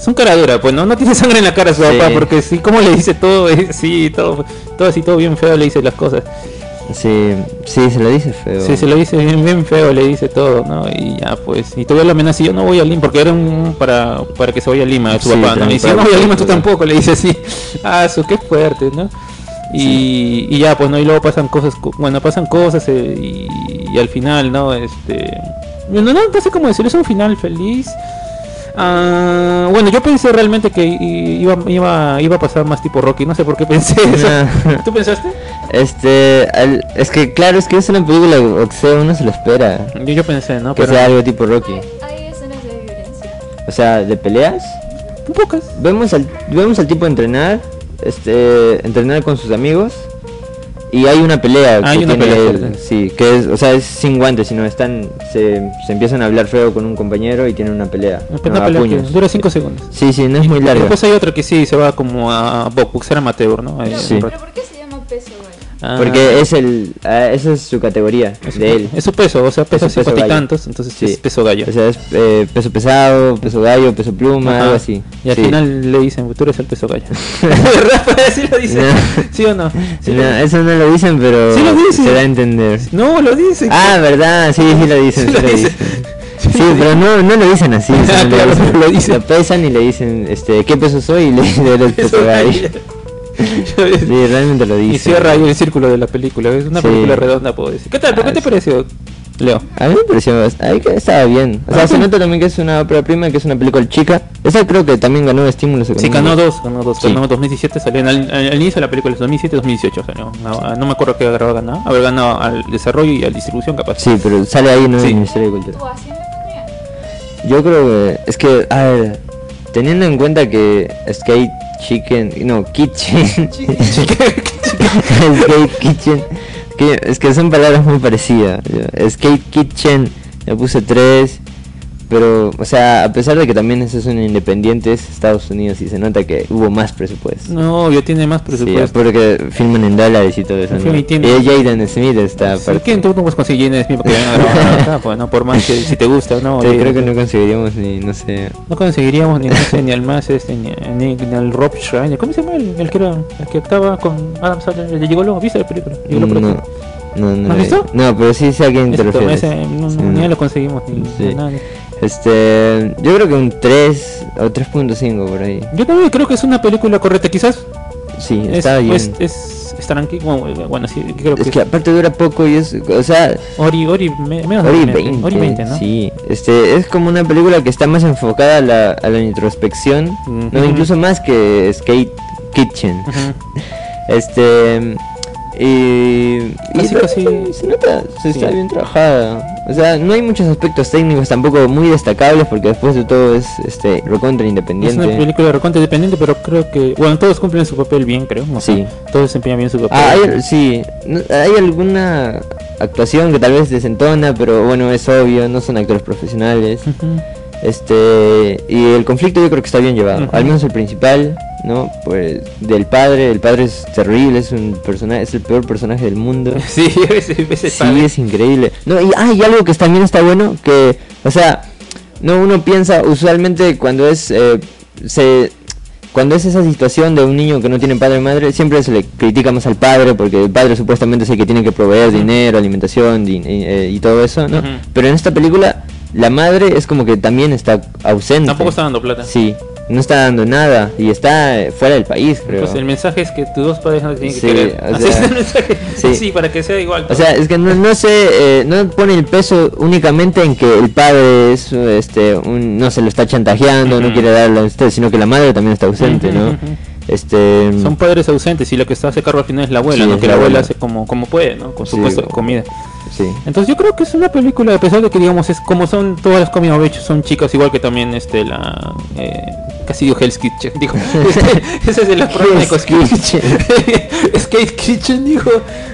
un cara dura, pues no no tiene sangre en la cara su Sí. papá porque sí como le dice todo, sí, todo todo así todo bien feo le dice las cosas. Sí, sí, se lo dice feo. Sí, se lo dice bien, bien feo, le dice todo, ¿no? Y ya, pues, y todavía lo amenaza, yo no voy a Lima, porque era un para, para que se vaya a Lima, su Sí, papá, ¿no? Y si yo no voy a Lima, tú tampoco, le dice así. Ah, eso, qué fuerte, ¿no? Y, y ya, pues, ¿no? Y luego pasan cosas, co- bueno, pasan cosas eh, y, y al final, ¿no? Este... No, no, no sé cómo decir, es un final feliz. Ah, bueno, yo pensé realmente que iba, iba, iba a pasar más tipo Rocky, no sé por qué pensé eso. No. ¿Tú pensaste? Este, al- es que claro, es que es una película de boxeo, uno se lo espera. Yo, yo pensé, ¿no? Que Pero sea algo tipo Rocky. Hay escenas de violencia. O sea, de peleas. un pocas. Vemos al, vemos al tipo entrenar, este, entrenar con sus amigos. Y hay una pelea Hay que una tiene pelea él, sí, que es, o sea, es sin guantes, sino están, se, se empiezan a hablar feo con un compañero y tienen una pelea. Una ¿no? A pelea puños. dura 5 segundos. Sí, sí, no es muy larga. Después hay otra que sí se va como a bo- boxear amateur, ¿no? Pero, Sí. pero. ¿por qué se llama peso, güey? Ah, Porque es el, ah, esa es su categoría es de él. Es su peso, o sea, pesa 50 y tantos, entonces Sí. es peso gallo. O sea, es eh, peso pesado, peso gallo, peso pluma, Ajá. algo así. Y al Sí. final le dicen, tú eres el peso gallo. Sí lo dicen. No. ¿Sí o no? Sí No, lo- eso no lo dicen, pero Sí lo dicen. se da a entender. No, lo dicen. Ah, verdad, sí, sí lo dicen. Lo lo dicen. Sí lo pero no, no lo dicen así. Ah, claro, dicen- lo pesan y le dicen, este, ¿qué peso soy? Y le dicen el peso Peso gallo. Sí, realmente lo. Y cierra ahí el círculo de la película. Es una Sí. película redonda, puedo decir. ¿Qué tal? ¿Por qué Ah, te sí. pareció? Leo. A mí me pareció ahí que estaba bien. O sea, Ah, se sí. nota también que es una ópera prima, que es una película chica. Esa creo que también ganó estímulos Sí, económicos. ganó dos, ganó dos. Sí. Ganó en 2017, salió en el, al, inicio de la película, 2017-2018 salió. No, no me acuerdo qué habrá ganado. Haber ganado al desarrollo y a la distribución, capaz. Sí, pero sale ahí, ¿no? Sí. En el Ministerio de Cultura. Yo creo que es que, a ver, teniendo en cuenta que Skate Chicken, no, Kitchen, Skate Kitchen, que es que son palabras muy parecidas. Skate Kitchen, le puse tres, pero, o sea, a pesar de que también esos son independientes, Estados Unidos, y se nota que hubo más presupuesto. No, yo tiene más Sí, presupuesto. porque filman en dólares y todo eso. Sí, ¿no? y tiene- Y Jaden Smith está Sí, aparte. ¿Quién tú no puedes conseguir Jaden Smith porque acá? Pues no, por más que si te gusta, no. Sí, creo que no conseguiríamos ni, no sé, No conseguiríamos ni, no sé, ni al más este, ni, ni, ni al Rob Schneider. ¿Cómo se llama el, el que era, el que actuaba con Adam Sandler? El de Gigolo, ¿viste la película? Por No, no, no. ¿No has visto? No, pero sí sé a quién te refieres. no, Sí, no, ni no. lo conseguimos ni Sí. nada. Este, yo creo que un 3 o 3.5 por ahí. Yo también creo que es una película correcta, quizás Sí, es, está bien. es, es, es tranqui- bueno, bueno, sí, creo que es que aparte dura poco y es, o sea, Ori, Ori, me- menos y 20, 20, Ori 20, ¿no? sí. Este, es como una película que está más enfocada a la, a la introspección, no, Ujú. incluso más que Skate Kitchen. Ujú. Este, y, y Casi, se, nota, se está bien trabajada. O sea, no hay muchos aspectos técnicos tampoco muy destacables porque después de todo es este recontra Es independiente. una película de recontra independiente, pero creo que, bueno, todos cumplen su papel bien, creo. o sea, Sí. Todos desempeñan bien su papel. Ah, hay, sí, hay alguna actuación que tal vez desentona, pero bueno, es obvio, no son actores profesionales. Este, y el conflicto yo creo que está bien llevado, al menos el principal, ¿no? Pues del padre, el padre es terrible, es un personaje, es el peor personaje del mundo. Sí, ese, ese Sí, padre. es increíble. No, y, ah, y algo que también está bueno, que, o sea, no uno piensa usualmente cuando es, eh, se, cuando es esa situación de un niño que no tiene padre y madre, siempre se le critica más al padre, porque el padre supuestamente es el que tiene que proveer dinero, alimentación eh, y todo eso, ¿no? Pero en esta película, la madre es como que también está ausente. Tampoco está dando plata. Sí, no está dando nada y está eh, fuera del país, creo. Pues el mensaje es que tus dos padres no tienen que querer. o Así sea, es el mensaje. sí. Sí. para que sea igual. O sea, es que no, no sé, eh, no pone el peso únicamente en que el padre es, este, un, no se lo está chantajeando, no quiere darle a usted, sino que la madre también está ausente, ¿no? Este, son padres ausentes y lo que está hace cargo al final es la abuela, Sí, Que la la abuela abuela. hace como, como puede, ¿no? Con su Sí, puesto de comida. sí. Entonces yo creo que es una película, a pesar de que digamos es como son todas las age, son chicas igual que también este la eh, casi digo Hell's Kitchen, dijo, este, ese es de la programa de. Kitchen. Skate Kitchen dijo,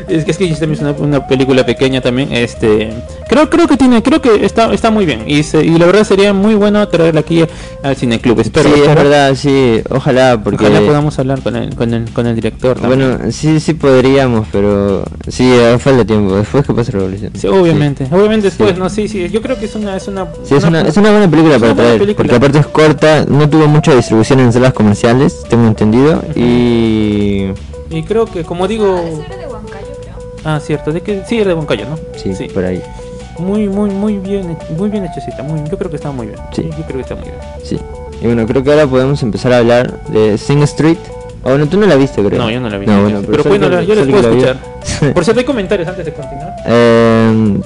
es que Skate Kitchen también es una, una película pequeña también, este creo creo que tiene, creo que está está muy bien y se- y la verdad sería muy bueno traerla aquí al cineclub. Espero, sí, es verdad, sí, ojalá, porque... Ojalá podamos hablar con el, con el, con el director. también. Bueno, sí, sí podríamos, pero sí, eh, falta tiempo, después que pase la revolución. Sí, obviamente, obviamente después, Sí. no, sí, sí, yo creo que es una, es una, Sí, es una, es una buena película una para traer, película. porque aparte es corta, no tuvo mucha distribución en salas comerciales, tengo entendido, y... Y creo que, como Ah, digo, era de Huancayo, creo. ah, cierto, de que sí, era de Boncayo, ¿no? Sí, por ahí. muy, muy, muy bien, muy bien hechecita, muy, yo creo que está muy bien. Sí. yo creo que está muy bien. Sí. Y bueno, creo que ahora podemos empezar a hablar de Sing Street. O bueno, tú no la viste, creo. No, yo no la vi. No, bueno, pero, bueno, que- yo les puedo escuchar. Por cierto, hay comentarios antes de continuar. Eh,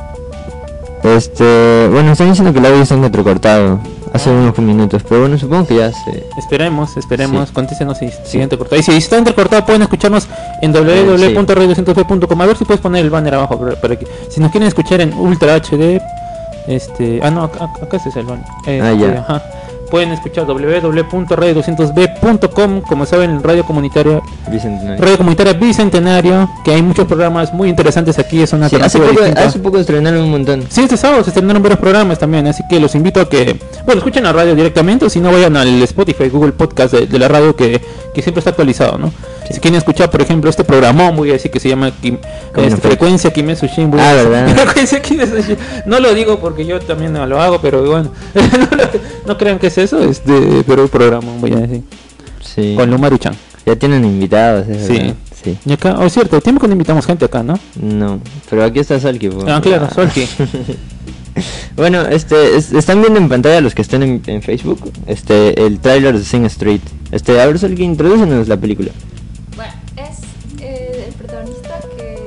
este, bueno, están diciendo que el audio está entrecortado hace unos minutos, pero bueno, supongo que ya se... Esperemos, esperemos, Sí. contéstenos si sigue entrecortado. Y si está entrecortado, pueden escucharnos en www.radio200p.com. A ver si puedes poner el banner abajo. Para, para que, si nos quieren escuchar en Ultra HD, este. Ah, no, acá, acá el banner. Eh, Ah, ya. ajá. Pueden escuchar www.radio200b.com. Como saben, radio comunitaria, Bicentenario. radio comunitaria bicentenario. Que hay muchos programas muy interesantes aquí. Es una Sí, hace, poco estrenaron un montón. Sí, este sábado se estrenaron varios programas también, así que los invito a que, bueno, escuchen la radio directamente o si no vayan al Spotify, Google Podcast de, de la radio que, que siempre está actualizado, ¿no? Si quieren escuchar, por ejemplo, este programón, voy a decir que se llama Kim- ¿Cómo este? Frecuencia Kimetsu Shin. voy a Ah, ¿verdad? Frecuencia. No lo digo porque yo también no lo hago, pero bueno, no, lo- no crean que es eso, este, pero el programa, voy a decir, Sí. con Lumaru-chan. Ya tienen invitados, es Sí. verdad. Sí. Y acá, oh, cierto, tiempo que no invitamos gente acá, ¿no? No, pero aquí está Solki. po. Ah, claro, Solki. bueno, este, es- están viendo en pantalla los que estén en, en Facebook, este, el tráiler de Sing Street. Este, a ver Solki, introdúcenos la película. El protagonista que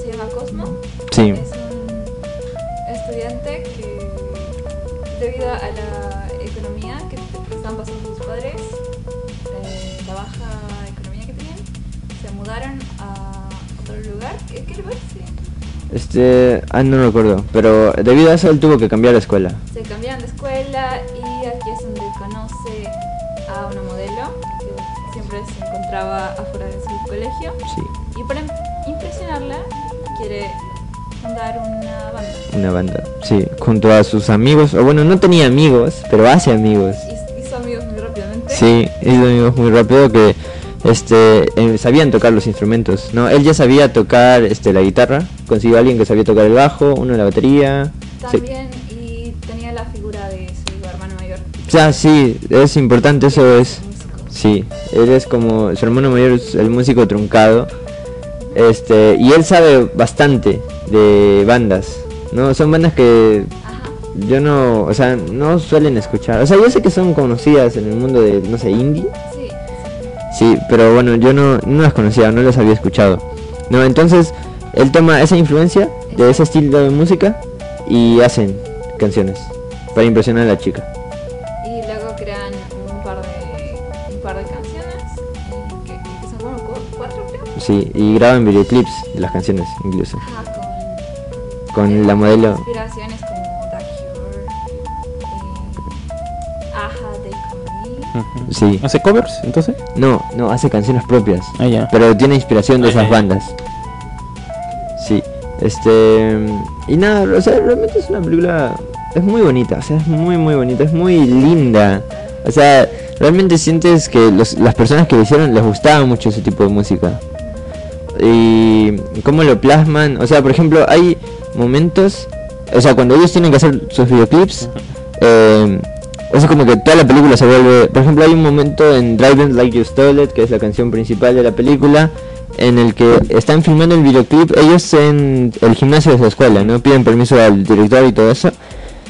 se llama Cosmo. Sí. Es un debido a la economía que estaban pasando sus padres, eh, la baja economía que tenían, se mudaron a otro lugar. ¿Qué, qué lugar? Sí. Este, ah, no recuerdo, pero debido a eso él tuvo que cambiar de escuela. Se cambiaron de escuela y aquí es donde conoce a una modelo que siempre se encontraba afuera de su colegio. Sí, Y para impresionarla, quiere fundar una banda. una banda. Sí, junto a sus amigos, o bueno, no tenía amigos, pero hace amigos. Hizo- amigos muy rápidamente. Sí, hizo amigos muy rápido que este eh, sabían tocar los instrumentos, ¿no? Él ya sabía tocar este la guitarra, consiguió a alguien que sabía tocar el bajo, uno la batería. También, y tenía la figura de su hermano mayor. Sea, sí, es importante eso es. Sí, él es como su hermano mayor es el músico truncado. Este, y él sabe bastante de bandas, ¿no? Son bandas que yo no, o sea, no suelen escuchar. O sea, yo sé que son conocidas en el mundo de, no sé, indie. Sí. Sí, pero bueno, yo no, no las conocía, no las había escuchado. No, entonces él toma esa influencia de ese estilo de música y hacen canciones para impresionar a la chica. Sí, y graban videoclips de las canciones incluso. Ajá, con Con la modelo. inspiraciones como The Cure, eh, Aja, Me. Ujú. Sí. ¿Hace covers entonces? No, no, hace canciones propias. Ah, ya. Pero tiene inspiración de Ah, esas ya. bandas. Sí. Este. Y nada, o sea, realmente es una película. Es muy bonita, o sea, es muy, muy bonita, es muy linda. O sea, realmente sientes que los- las personas que lo hicieron les gustaba mucho ese tipo de música. Y cómo lo plasman, o sea, por ejemplo, hay momentos, o sea, cuando ellos tienen que hacer sus videoclips, eh, o sea, como que toda la película se vuelve, por ejemplo, hay un momento en Driving Like You Stole It, que es la canción principal de la película, en el que están filmando el videoclip ellos en el gimnasio de su escuela, ¿no? Piden permiso al director y todo eso.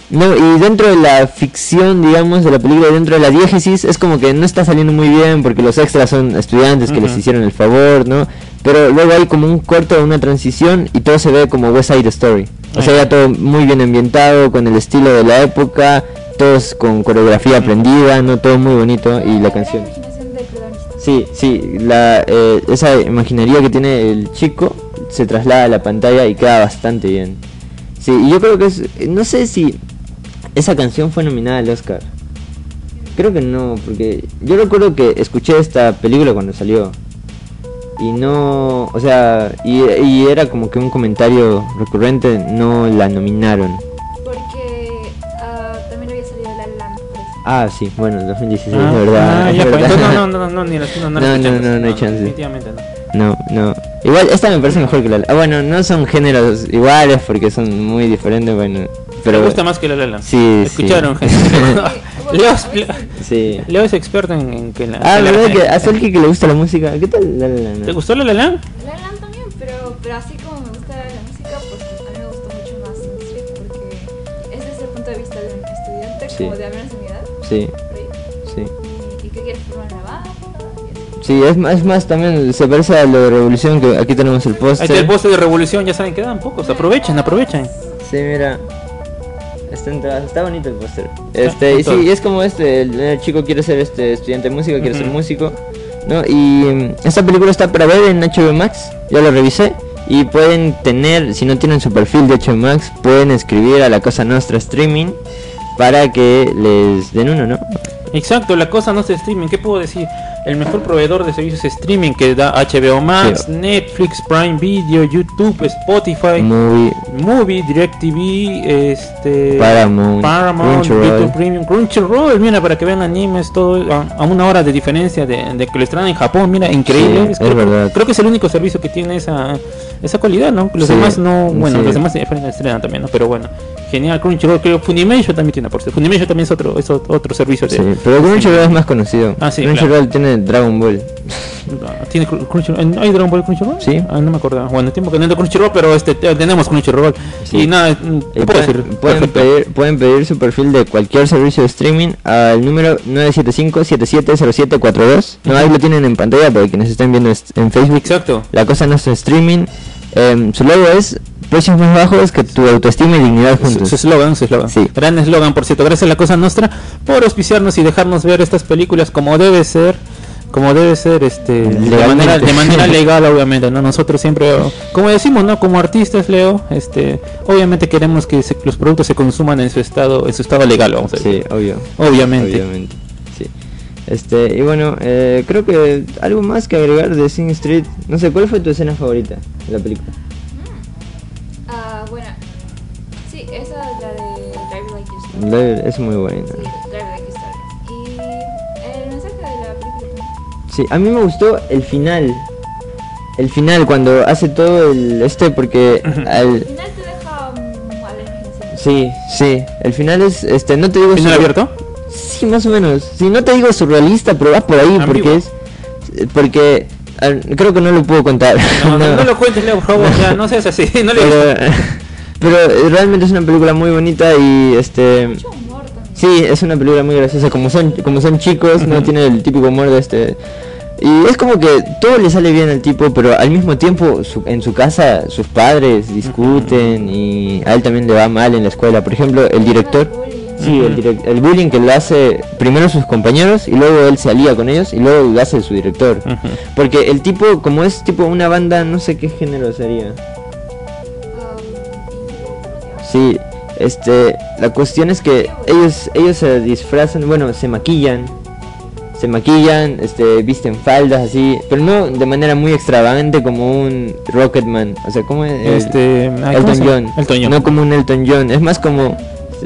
No, y dentro de la ficción, digamos, de la película, dentro de la diégesis, es como que no está saliendo muy bien porque los extras son estudiantes que les hicieron el favor, ¿no? Pero luego hay como un corto, una transición y todo se ve como West Side Story. O sea, ya todo muy bien ambientado, con el estilo de la época, todos con coreografía aprendida, ¿no? Todo muy bonito y la canción. Sí, sí, la, eh, esa imaginería que tiene el chico se traslada a la pantalla y queda bastante bien. Sí, y yo creo que es, no sé si esa canción fue nominada al Oscar. Creo que no, porque yo recuerdo que escuché esta película cuando salió. Y no, o sea, y, y era como que un comentario recurrente, no la nominaron. Porque ah, también había salido La La. Ah, sí, bueno, 2016, Ah, de verdad. ah, es ya, pues, verdad. entonces no, no, no, no, ni la- no, no, No, no, escuchamos. no, no hay chance. Definitivamente no. No, no. Igual esta me parece mejor que la. Ah, bueno, no son géneros iguales porque son muy diferentes, bueno. Pero Me gusta más que la La. Sí, Escucharon, sí. gente. Leo, Sí. Leo es experto en, en que la. Ah, que la- ¿verdad que a Solki que le gusta la música? ¿Qué tal la la la? ¿Te gustó la La Land? La La Land también, pero, pero así como me gusta la música, pues a mí me gustó mucho más Sing Street porque es desde el punto de vista de un estudiante, Sí. como de al menos de mi edad, Sí, sí. y, y que quiere formar una banda. Sí, es más, es más también se parece a lo de Revolución que aquí tenemos el Ahí está el póster. poste de revolución, ya saben, quedan pocos. Aprovechen, aprovechen. Sí, mira. Está, bonito el póster. Este, y sí, es como este, el, el chico quiere ser este estudiante de música, quiere ser músico, ¿no? Y mm, esta película está para ver en HBO Max, ya lo revisé. Y pueden tener, si no tienen su perfil de HBO Max, pueden escribir a la Cosa Nostra Streaming para que les den uno, ¿no? Exacto, la cosa no es streaming. ¿Qué puedo decir? El mejor proveedor de servicios streaming que da HBO Max, Sí. Netflix, Prime Video, YouTube, Spotify, Movie, Movie, DirecTV, este, Paramount, Paramount, Crunchyroll. YouTube Premium, Crunchyroll, mira, para que vean animes, todo a, a una hora de diferencia de, de que lo estrenan en Japón, mira, increíble. Sí, es creo, verdad. creo que es el único servicio que tiene esa, esa calidad, ¿no? Los Sí, demás no, bueno, sí. los demás estrenan también, ¿no? Pero bueno, genial, Crunchyroll, creo Funimation también tiene por Funimation también es otro, es otro servicio de... Sí, pero Crunchyroll es más conocido. Ah, sí, Crunchyroll tiene Dragon Ball. Ah, ¿Tiene Cru- Crunchyroll? ¿Hay Dragon Ball Crunchyroll? Sí. Ah, no me acordaba. Bueno, tiempo que no tengo Crunchyroll, pero este, te- tenemos Crunchyroll. Y nada, Y ¿qué puedo pueden, decir? pueden pedir, pueden pedir su perfil de cualquier servicio de streaming al número 975-770742. No, ahí lo tienen en pantalla para quienes estén viendo en Facebook. Exacto. La cosa no es streaming. Em, su logo es precios más bajos que tu autoestima y dignidad juntos. su eslogan, su eslogan. Sí. Gran eslogan, por cierto. Gracias a la Cosa Nostra por auspiciarnos y dejarnos ver estas películas como debe ser. Como debe ser, este, de manera, de manera legal, obviamente, ¿no? Nosotros siempre, como decimos, ¿no? Como artistas, Leo, este, obviamente queremos que se- los productos se consuman en su estado, en su estado legal, vamos a Sí, decir. obvio. Obviamente. Obviamente. Este, y bueno, eh, creo que algo más que agregar de Sing Street. No sé, ¿cuál fue tu escena favorita de la película? Ah, bueno. Sí, esa es la de Drive Like You. La- Es muy buena. Sí, Drive Like You Started. Y el mensaje de la película. Sí, a mí me gustó el final. El final, cuando hace todo el este, porque Al al, final te deja imaginación. Sí, sí, el final es, este, no te digo... ¿Final abierto? Sí, más o menos. Sí, no te digo surrealista, pero va por ahí, Ambiguo. porque es... Porque ah, creo que no lo puedo contar. No, no, No. lo cuentes, Leo, por favor, ya, no seas así, no le pero, pero eh, realmente es una película muy bonita y este... Sí, es una película muy graciosa. Como son, como son chicos, no tiene el típico humor de este. Y es como que todo le sale bien al tipo, pero al mismo tiempo su- en su casa sus padres discuten y a él también le va mal en la escuela. Por ejemplo, el director. Sí, el, direc- el bullying que le hace primero sus compañeros y luego él se alía con ellos y luego lo hace su director. Porque el tipo, como es tipo una banda, no sé qué género sería. Sí, este, la cuestión es que ellos, ellos se disfrazan, bueno, se maquillan, se maquillan, este, visten faldas así, pero no de manera muy extravagante como un Rocketman, o sea, como el- Este, ¿cómo Elton John? Elton John. no como un Elton John, es más como,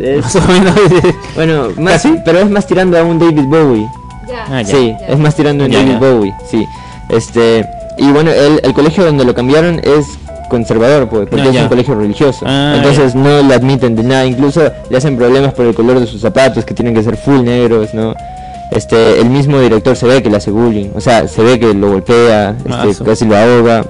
es- Más o menos. bueno, más, ¿Casi? pero es más tirando a un David Bowie. Ya. Ah, ya. Sí, ya. es más tirando en Ya, David ya. Bowie, sí. Este, y bueno, el, el colegio donde lo cambiaron es conservador, pues, porque Ah, es ya. un colegio religioso. Ah, Entonces no le admiten de nada, incluso le hacen problemas por el color de sus zapatos, que tienen que ser full negros, ¿no? Este, el mismo director se ve que le hace bullying, o sea, se ve que lo golpea, Ah, este, su- casi lo ahoga.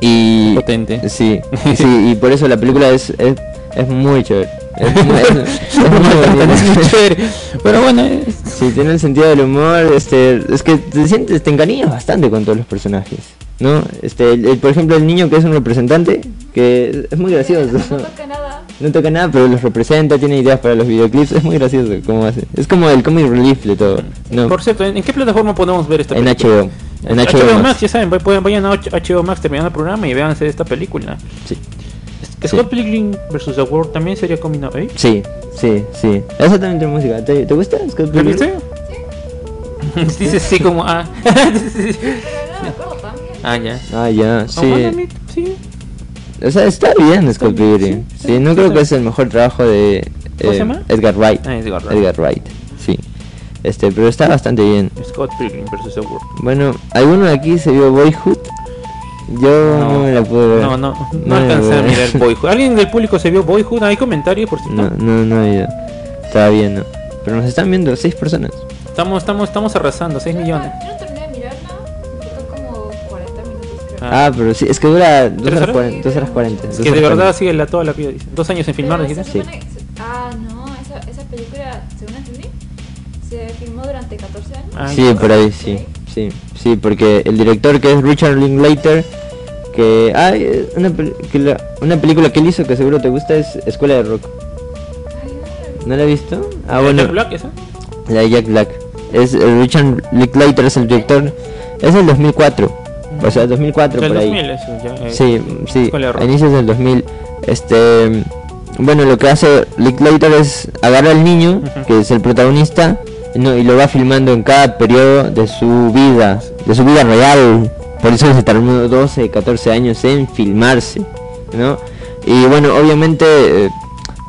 Y Potente. Sí, sí, y por eso la película es, es, es muy chévere. Pero bueno, es- Sí, tiene el sentido del humor, este, es que te sientes, te encariñas bastante con todos los personajes, ¿no? Este, el- el- por ejemplo, el niño que es un representante, que es muy gracioso, No toca nada. no toca nada, pero los representa, tiene ideas para los videoclips, es muy gracioso cómo hace, es como el comic relief de todo, ¿no? por cierto, ¿en en qué plataforma podemos ver esta En? HBO, en HBO, HBO, Max. Max. ya saben, vayan, vayan a HBO Max terminando el programa y vean esta película. Sí. Scott Pilgrim vs. The World también sería coming of age. Sí, sí, sí. Esa también tiene música. ¿Te, te gusta? Scott ¿Lo Pilgrim? viste? Dice sí como ah. Ah, ya. Ah, ya, sí. sí. O sea, está bien Scott Pilgrim. sí, Sí, sí, no creo que es el mejor trabajo de ¿Cómo se eh, llama? Edgar Wright. Ah, Edgar Wright. Edgar Wright, sí. Este, pero está bastante bien. Scott Pilgrim vs. The World. Bueno, ¿alguno de aquí se vio Boyhood? Yo no, me la pude ver. No, no, no, la alcancé a mirar Boyhood. ¿Alguien del público se vio Boyhood? ¿Hay comentarios por cierto? No, no, no he ido. Estaba viendo. Pero nos están viendo seis personas. Estamos, estamos, estamos arrasando, 6 millones. Yo no terminé de mirarla. Faltó como 40 minutos, creo. Ah. Ah, pero sí, es que dura 2 ¿Tres horas horas? 40. Dos horas 40 Es que de verdad sigue la, toda la vida. dice. Dos años en filmar, dijiste. se- Ah, no, esa, esa película, según entendí, se filmó durante 14 años. Ah, Sí, por ahí, sí. Sí, sí, porque el director que es Richard Linklater, que hay una, que la- una película que él hizo que seguro te gusta es Escuela de Rock. No, ¿No la has visto? Ah, ¿El bueno, Jack Black esa? la de Jack Black. Es eh, Richard Linklater es el director. Es el 2004. O sea, 2004 Del por ahí. 2000 eso, ya, eh, Sí, sí, a inicios del 2000. Este, bueno, lo que hace Linklater es agarrar al niño, que es el protagonista, no, y lo va filmando en cada periodo de su vida, de su vida real. Por eso se tardó 12, 14 años en filmarse, ¿no? Y bueno, obviamente, eh,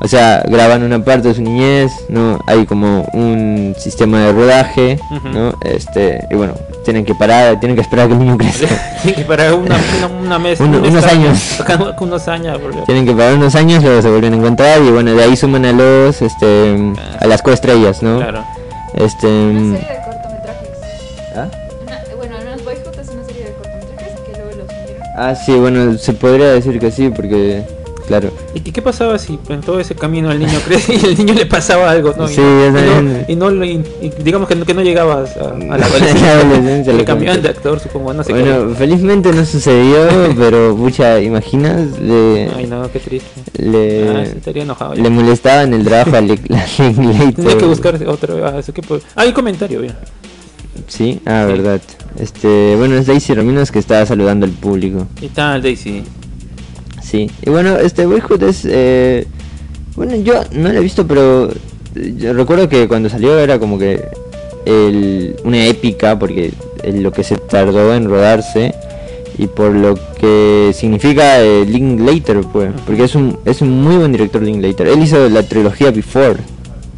o sea, graban una parte de su niñez, ¿no? Hay como un sistema de rodaje. ¿no? Este, y bueno, tienen que parar, tienen que esperar a que el niño crezca. Sí, que para una, una, una mes, Uno- un unos años. unos años. porque- Tienen que pagar unos años, luego se vuelven a encontrar y bueno, de ahí suman a los, este, a las coestrellas, ¿no? Claro. Este, Ah, sí, bueno, se podría decir que sí, porque, claro, ¿Y qué pasaba si en todo ese camino el niño crece y el niño le pasaba algo? ¿no? Y Sí, no- yo y no, y no y- y digamos que no, que no llegabas a, a la adolescencia. adolescencia, le le cambiaban de actor, supongo, no sé Bueno, felizmente no sucedió, pero pucha, imaginas, le, Ay, no, qué triste. le, Ah, estaría enojado. le molestaba en el trabajo a Le- la Linklater. Tendría que buscar otro. Ah, eso que ah, hay comentario, bien. Sí, ah, Sí. verdad. Este, bueno, es Daisy Raminos que está saludando al público. ¿Y tal, Daisy? Sí, y bueno, este Boyhood es. Eh, bueno, yo no lo he visto, pero eh, yo recuerdo que cuando salió era como que el, una épica, porque lo que se tardó en rodarse y por lo que significa eh, Linklater, pues, porque es un, es un muy buen director Linklater. Él hizo la trilogía Before,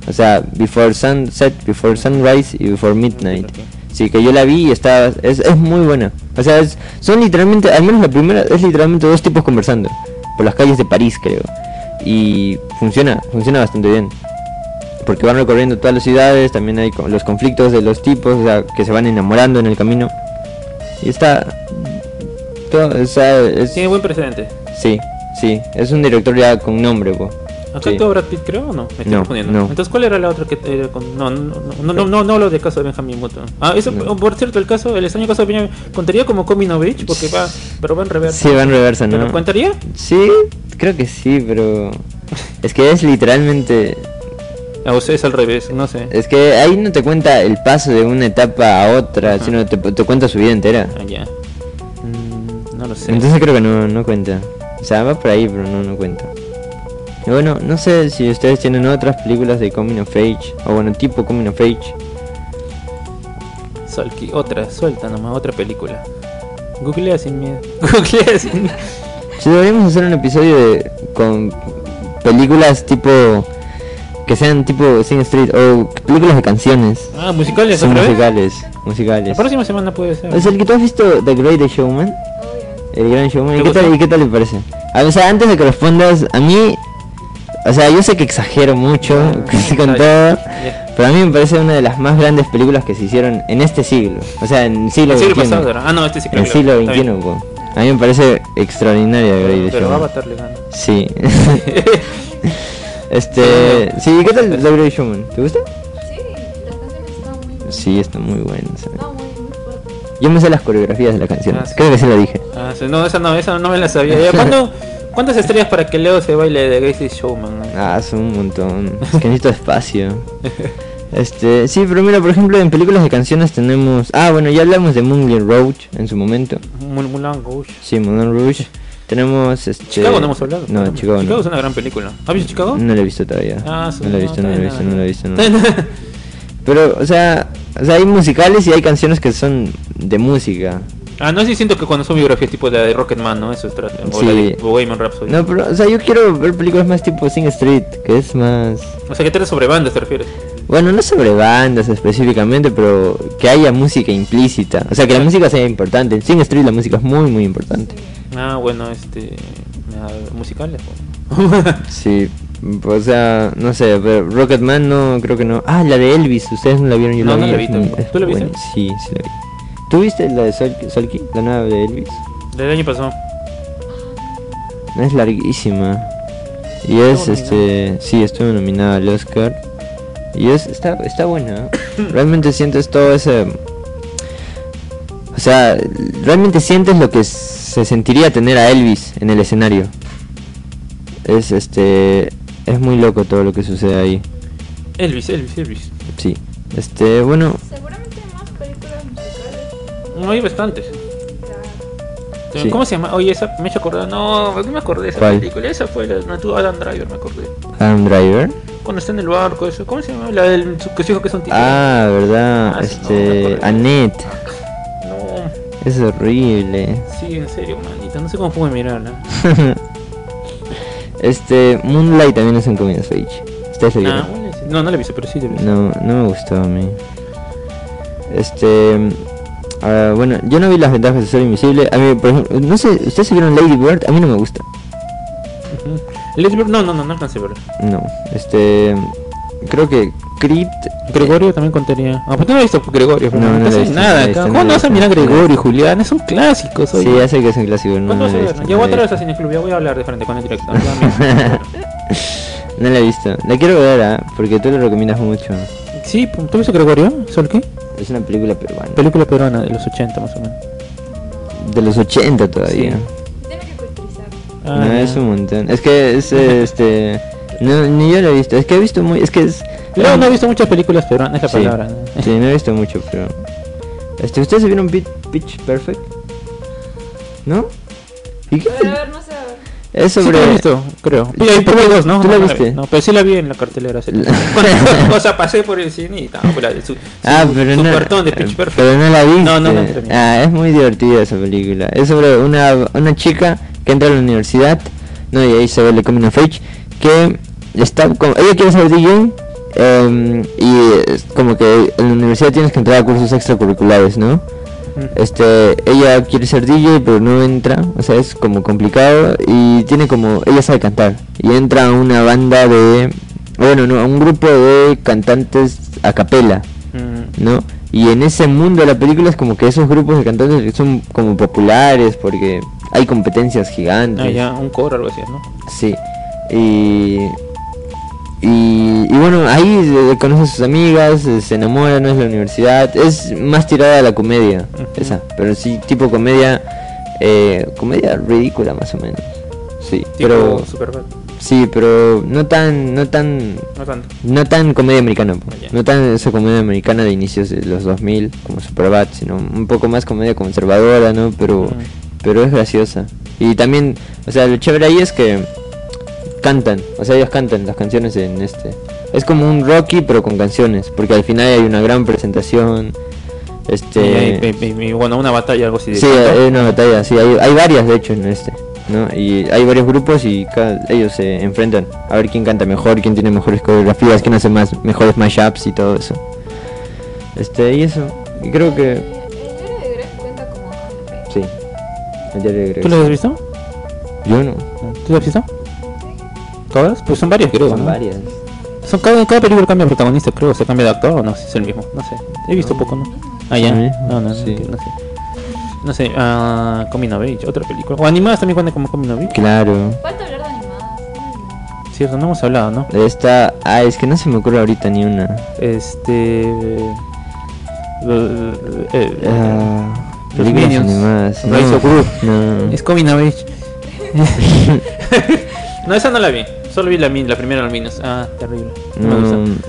o sea, Before Sunset, Before Sunrise y Before Midnight. Sí, que yo la vi y está, es, es muy buena. O sea, es- son literalmente, al menos la primera, es literalmente dos tipos conversando. Por las calles de París, creo. Y funciona, funciona bastante bien. Porque van recorriendo todas las ciudades, también hay los conflictos de los tipos, o sea, que se van enamorando en el camino. Y está... Todo, o sea, es- Tiene buen precedente. sí, sí, es un director ya con nombre, po. ¿Acá Sí. Brad Pitt, creo o no? Me estoy No, confundiendo. no. Entonces, ¿cuál era la otra que era con.? No, no, no, no, no, no hablo del caso de Benjamin Button. Ah, eso, No. por cierto, el caso, el extraño caso de Benjamin. ¿Contaría como Coming of Age? Porque va. Pero va en reversa. Sí, va en reversa, ¿Pero ¿no? ¿Contaría? Sí, creo que sí, pero... Es que es literalmente... Ah, O sea, es al revés, no sé. Es que ahí no te cuenta el paso de una etapa a otra, Ajá. sino te, te cuenta su vida entera. Ah, ya. Mm, no lo sé. Entonces creo que no, no cuenta. O sea, va por ahí, pero no, no cuenta. Y bueno, no sé si ustedes tienen otras películas de Coming of Age, o bueno, tipo Coming of Age. Solki, otra, suelta nomás, otra película. Googlea sin miedo. Googlea sin miedo. Si deberíamos hacer un episodio de, con películas tipo... Que sean tipo Sing Street, o películas de canciones. Ah, musicales, Son vez. musicales, La musicales. próxima semana puede ser. O sea, el que tú has visto The Great Showman, Obviamente. el gran showman, ¿y ¿Te qué, tal? ¿y qué tal le parece? A o sea, antes de que respondas, a mí, o sea, yo sé que exagero mucho con Ah, todo, ya. pero a mí me parece una de las más grandes películas que se hicieron en este siglo, o sea, en el siglo siglo XXI. Ah, no, este sí en el siglo XXI. A mí me parece extraordinaria The Great Pero. Avatar le gana. Sí. este, sí, ¿qué tal The Great Showman? ¿Te gusta? Sí, las canciones estaban muy buenas. Sí, está muy buena. o sea. Estaban muy, muy fuertes. Yo me sé las coreografías de la canción, Ah, sí. creo que sí lo dije. Ah, sí, no, esa no, esa no me la sabía. Ya, ¿cuándo- ¿Cuántas estrellas para que Leo se baile de Greatest Showman? no? Ah, son un montón. Es que necesito espacio. Este, sí, pero mira, por ejemplo, en películas de canciones tenemos. Ah, bueno, ya hablamos de Moulin Rouge en su momento. Moulin Rouge. Sí, Moulin Rouge. Tenemos este. Chicago no hemos hablado. No, pero- Chicago, Chicago es no. una gran película. ¿Has visto Chicago? No lo he visto todavía. Ah, sí, no lo he visto, no, lo he visto, no lo he visto. no. no. Pero, o sea, o sea, hay musicales y hay canciones que son de música. Ah, no, sí siento que cuando son biografías tipo la de Rocketman, ¿no? Eso es trata. O Sí. la de Bohemian Rhapsody. No, pero, o sea, yo quiero ver películas más tipo Sing Street, que es más. O sea, que trata sobre bandas, te refieres. Bueno, no sobre bandas específicamente, pero que haya música implícita. O sea, que la música sea importante. En Sing Street la música es muy, muy importante. Ah, bueno, este. musicales. Sí, o sea, no sé, pero Rocketman no, creo que no. Ah, la de Elvis, ustedes no la vieron, yo No, la no vi. la vi ¿Tú la viste? Sí, sí la vi. ¿Tú viste la de Sol- Solky, la nueva de Elvis? Del año pasado. Es larguísima. Y es, este, sí, estuvo nominada al Oscar. Y es, está, está buena. ¿eh? Realmente sientes todo ese... O sea, realmente sientes lo que se sentiría tener a Elvis en el escenario. Es, este, es muy loco todo lo que sucede ahí. Elvis, Elvis, Elvis. Sí. Este, bueno, No hay bastantes. Sí. ¿Cómo se llama? Oye, esa me he hecho acordar. No, no me acordé de esa ¿Cuál? película. Esa fue la no, tú, Adam Driver, me acordé. Adam Driver. Cuando está en el barco, eso. ¿Cómo se llama? La del que su hijo que es un. Ah, verdad. Ah, no, este. Annette. No, Es horrible. sí, en serio, manita. No sé cómo pude mirarla. este, Moonlight también es un comedy of age. No, no la he visto, pero sí la he visto. No, no me gustó a mí. Este. Ah, bueno, yo no vi las ventajas de ser invisible. A mí, por ejemplo, no sé, ¿ustedes vieron Lady Bird? A mí no me gusta. Let's Ver- No, no, no, no alcancé a. No, este. Creo que Creed Gregorio también contaría. Ah, pues tú no has visto Gregorio, No, no, no he visto, no nada. he no ¿Cómo no he vas a mirar Gregorio y Julián? Es un clásicos. Sí, oye. ya sé que es un clásico. No, ¿Cuándo no a he otra lo he vez a Cineclub, ya voy a hablar de frente con el director. No la he visto. La quiero ver, ¿ah? porque tú lo recomiendas mucho. sí, ¿tú has visto Gregorio? ¿Sol qué? Es una película peruana. Película peruana de los 80 más o menos. De los 80 todavía. Sí. Ah, no, es un montón. Es que es este. No, ni yo lo he visto. Es que he visto muy. Es que es. Leo no he visto muchas películas peruanas, es la Sí. palabra. ¿no? Sí, no he visto mucho, pero. Este, ¿Ustedes se vieron Pitch, Perfect? ¿No? ¿Y qué? Pero a ver, no sé. a ver. Es Sí, sobre. he visto, creo. Sí, tú la- dos, ¿no? tú la No, viste. vi. No, pero sí la vi en la cartelera. o sea, pasé por el cine y estaba la su, Ah, pero no. cartón de Pitch Perfect. Pero no la viste. No, no terminé. Ah, es muy divertida esa película. Es sobre una, una chica que entra a la universidad. No, y ahí se ve el coming of age. Que está. Como, ella quiere ser DJ. em, y es como que en la universidad tienes que entrar a cursos extracurriculares, ¿no? Este, ella quiere ser DJ pero no entra, o sea, es como complicado y tiene como, ella sabe cantar y entra a una banda de, bueno, no, a un grupo de cantantes a capela, Mm. ¿no? Y en ese mundo de la película es como que esos grupos de cantantes son como populares porque hay competencias gigantes. Ah, ya, un coro algo así, ¿no? Sí. Y, y, y bueno, ahí eh, conoce a sus amigas, eh, se enamora, no es la universidad. Es más tirada a la comedia, esa. Pero sí, tipo comedia, eh, comedia ridícula más o menos. Sí, Tipo pero Superbad. sí, pero no tan, no tan, No tanto. no tan comedia americana, no tan esa comedia americana de inicios de los 2000 como Superbad, sino un poco más comedia conservadora, ¿no? Pero pero es graciosa. Y también, o sea, lo chévere ahí es que cantan, o sea, ellos cantan las canciones en este. Es como un Rocky pero con canciones, porque al final hay una gran presentación. Este, Y hay- y- y- y, bueno, una batalla, algo así. de sí, canto. hay una batalla, sí, hay, hay varias de hecho en este, ¿no? Y hay varios grupos y cada, ellos se enfrentan a ver quién canta mejor, quién tiene mejores coreografías, quién hace más mejores mashups y todo eso. Este, y eso, y creo que El diario de Greg cuenta como anime. sí. El diario de Greg. ¿Tú lo has visto? Yo no. ¿Tú lo has visto? ¿Todas? Pues son varias, creo. Son ¿no? varias. Son cada, cada película cambia de protagonista, creo. Se cambia de actor o no, si es el mismo. No sé. He visto poco, ¿no? Ah, ya. No, no, no, Sí. no sé. No sé, ah, Coming of Age, otra película. O animadas también cuentan como Coming of Age. Claro. Falta hablar de animadas. Cierto, no hemos hablado, ¿no? Esta, ah, es que no se me ocurre ahorita ni una. Este. eh, eh, Ah, Los películas Minions. animadas. Gru. no. Es Coming of Age. no, esa no la vi. Solo vi la, la primera los Minions. Ah, terrible. No, me No, gusta.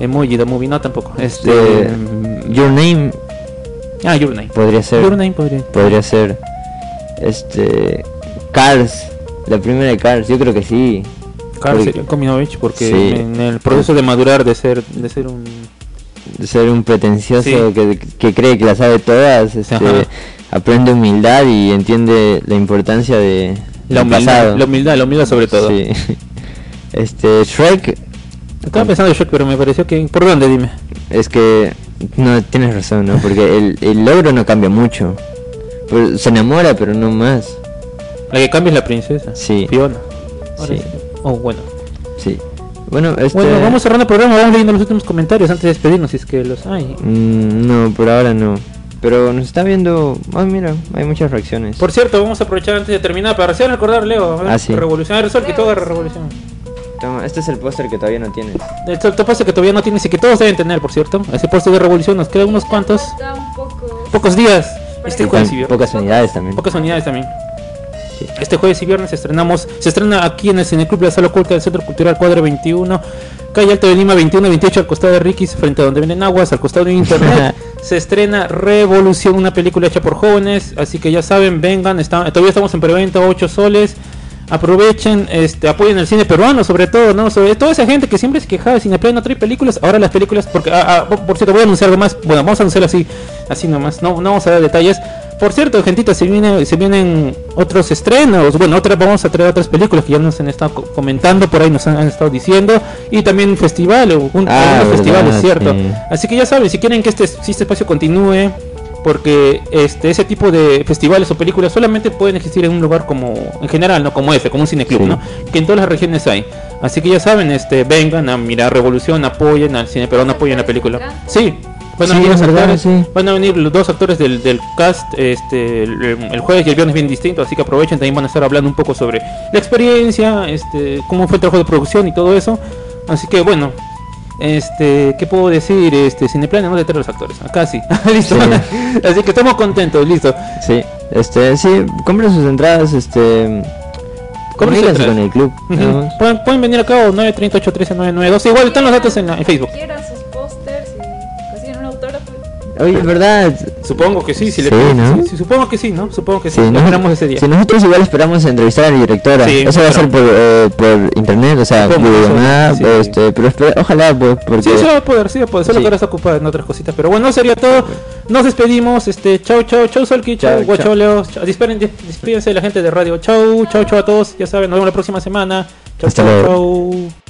Emoji, The Movie, no tampoco. Este. Mm, Your Name ah, Your Name. podría ser. Your Name podría. Podría ser. Este. Cars. La primera de Cars, yo creo que sí. Cars Porque- Age porque Sí. en el proceso de madurar, de ser, de ser un. De ser un pretencioso Sí. que, que cree que la sabe todas. Este, Ajá. aprende humildad y entiende la importancia de. La humildad, la humildad, la humildad sobre todo. Sí. Este, Shrek Estaba pensando en Shrek, pero me pareció que. ¿Por dónde? Dime. Es que no tienes razón, ¿no? Porque el, el logro no cambia mucho. Pero se enamora, pero no más. La que cambia es la princesa. Sí. Fiona. Sí. Oh, bueno. Sí. Bueno, este Bueno, vamos cerrando el programa. Vamos leyendo los últimos comentarios antes de despedirnos, si es que los hay. mm, no, por ahora no. Pero nos está viendo. Ah, mira, hay muchas reacciones. Por cierto, vamos a aprovechar antes de terminar para recién recordar, Leo. Ah, sí. Ver, Sol, que todo es revolución. Toma, este es el póster que todavía no tienes. Esto te pasa que todavía no tienes y que todos deben tener, por cierto. Ese puesto de revolución nos queda unos cuantos, Falta un poco. pocos días. Este jueves. Pocas unidades también. Pocas unidades también. Sí. Este jueves y viernes estrenamos, se estrena aquí en el Cineclub La Sala Oculta del Centro Cultural Cuadra 21, calle Alto de Lima 21 28 al costado de Ricky's, frente a donde venden aguas, al costado de internet. se estrena Revolución, una película hecha por jóvenes, así que ya saben, vengan, está- todavía estamos en preventa 8 soles. Aprovechen, este, apoyen el cine peruano sobre todo, ¿no? Sobre toda esa gente que siempre se quejaba de Cineplay no trae películas, ahora las películas, porque, ah, ah, por- por cierto, voy a anunciar algo más, bueno, vamos a anunciar así, así nomás, no, no vamos a dar detalles. Por cierto, gentita, se viene, se vienen otros estrenos, bueno, otras vamos a traer otras películas que ya nos han estado co- comentando, por ahí nos han, han estado diciendo, y también festival, un, Ah, algunos festivales, cierto. sí. Así que ya saben, si quieren que este, si este espacio continúe, porque este ese tipo de festivales o películas solamente pueden existir en un lugar como en general no como ese como un cineclub Sí. no que en todas las regiones hay Así que ya saben, este, vengan a mirar Revolución, apoyen al cine peruano, apoyen la película. Sí, van a Sí, venir los es verdad, actores, sí. van a venir los dos actores del, del cast, este, el, el jueves y el viernes bien distinto, así que aprovechen, también van a estar hablando un poco sobre la experiencia, este, cómo fue el trabajo de producción y todo eso. Así que bueno, este, ¿qué puedo decir? Este, Cineplanet no detrás los actores, acá sí, listo. Sí. así que estamos contentos, listo. Sí, este, sí, compren sus entradas, este, Compren sus comuníquense entradas. con el club. Pueden, pueden venir acá o 938 992 igual están los datos en, la- en Facebook. Oye, es verdad. Supongo que sí, si le Sí, ¿no? sí, sí, supongo que sí, ¿no? Supongo que sí. Esperamos ese día. Sí, nosotros igual esperamos entrevistar a la directora. Eso va a ser por, eh, por internet, o sea, ¿Cómo? videollamada, este, pero espera- ojalá, pues, porque... Sí, sí va a poder, sí va a poder, solo que ahora está ocupada en otras cositas. Pero bueno, sería todo. Nos despedimos. Este, chau, chau, chau, Solki, chau, Chau, chau. Leo. chau, disparen- dis- despídense de la gente de radio. Chau, chau, chau a todos. Ya saben, nos vemos la próxima semana. Chau, Hasta chau, luego. chau.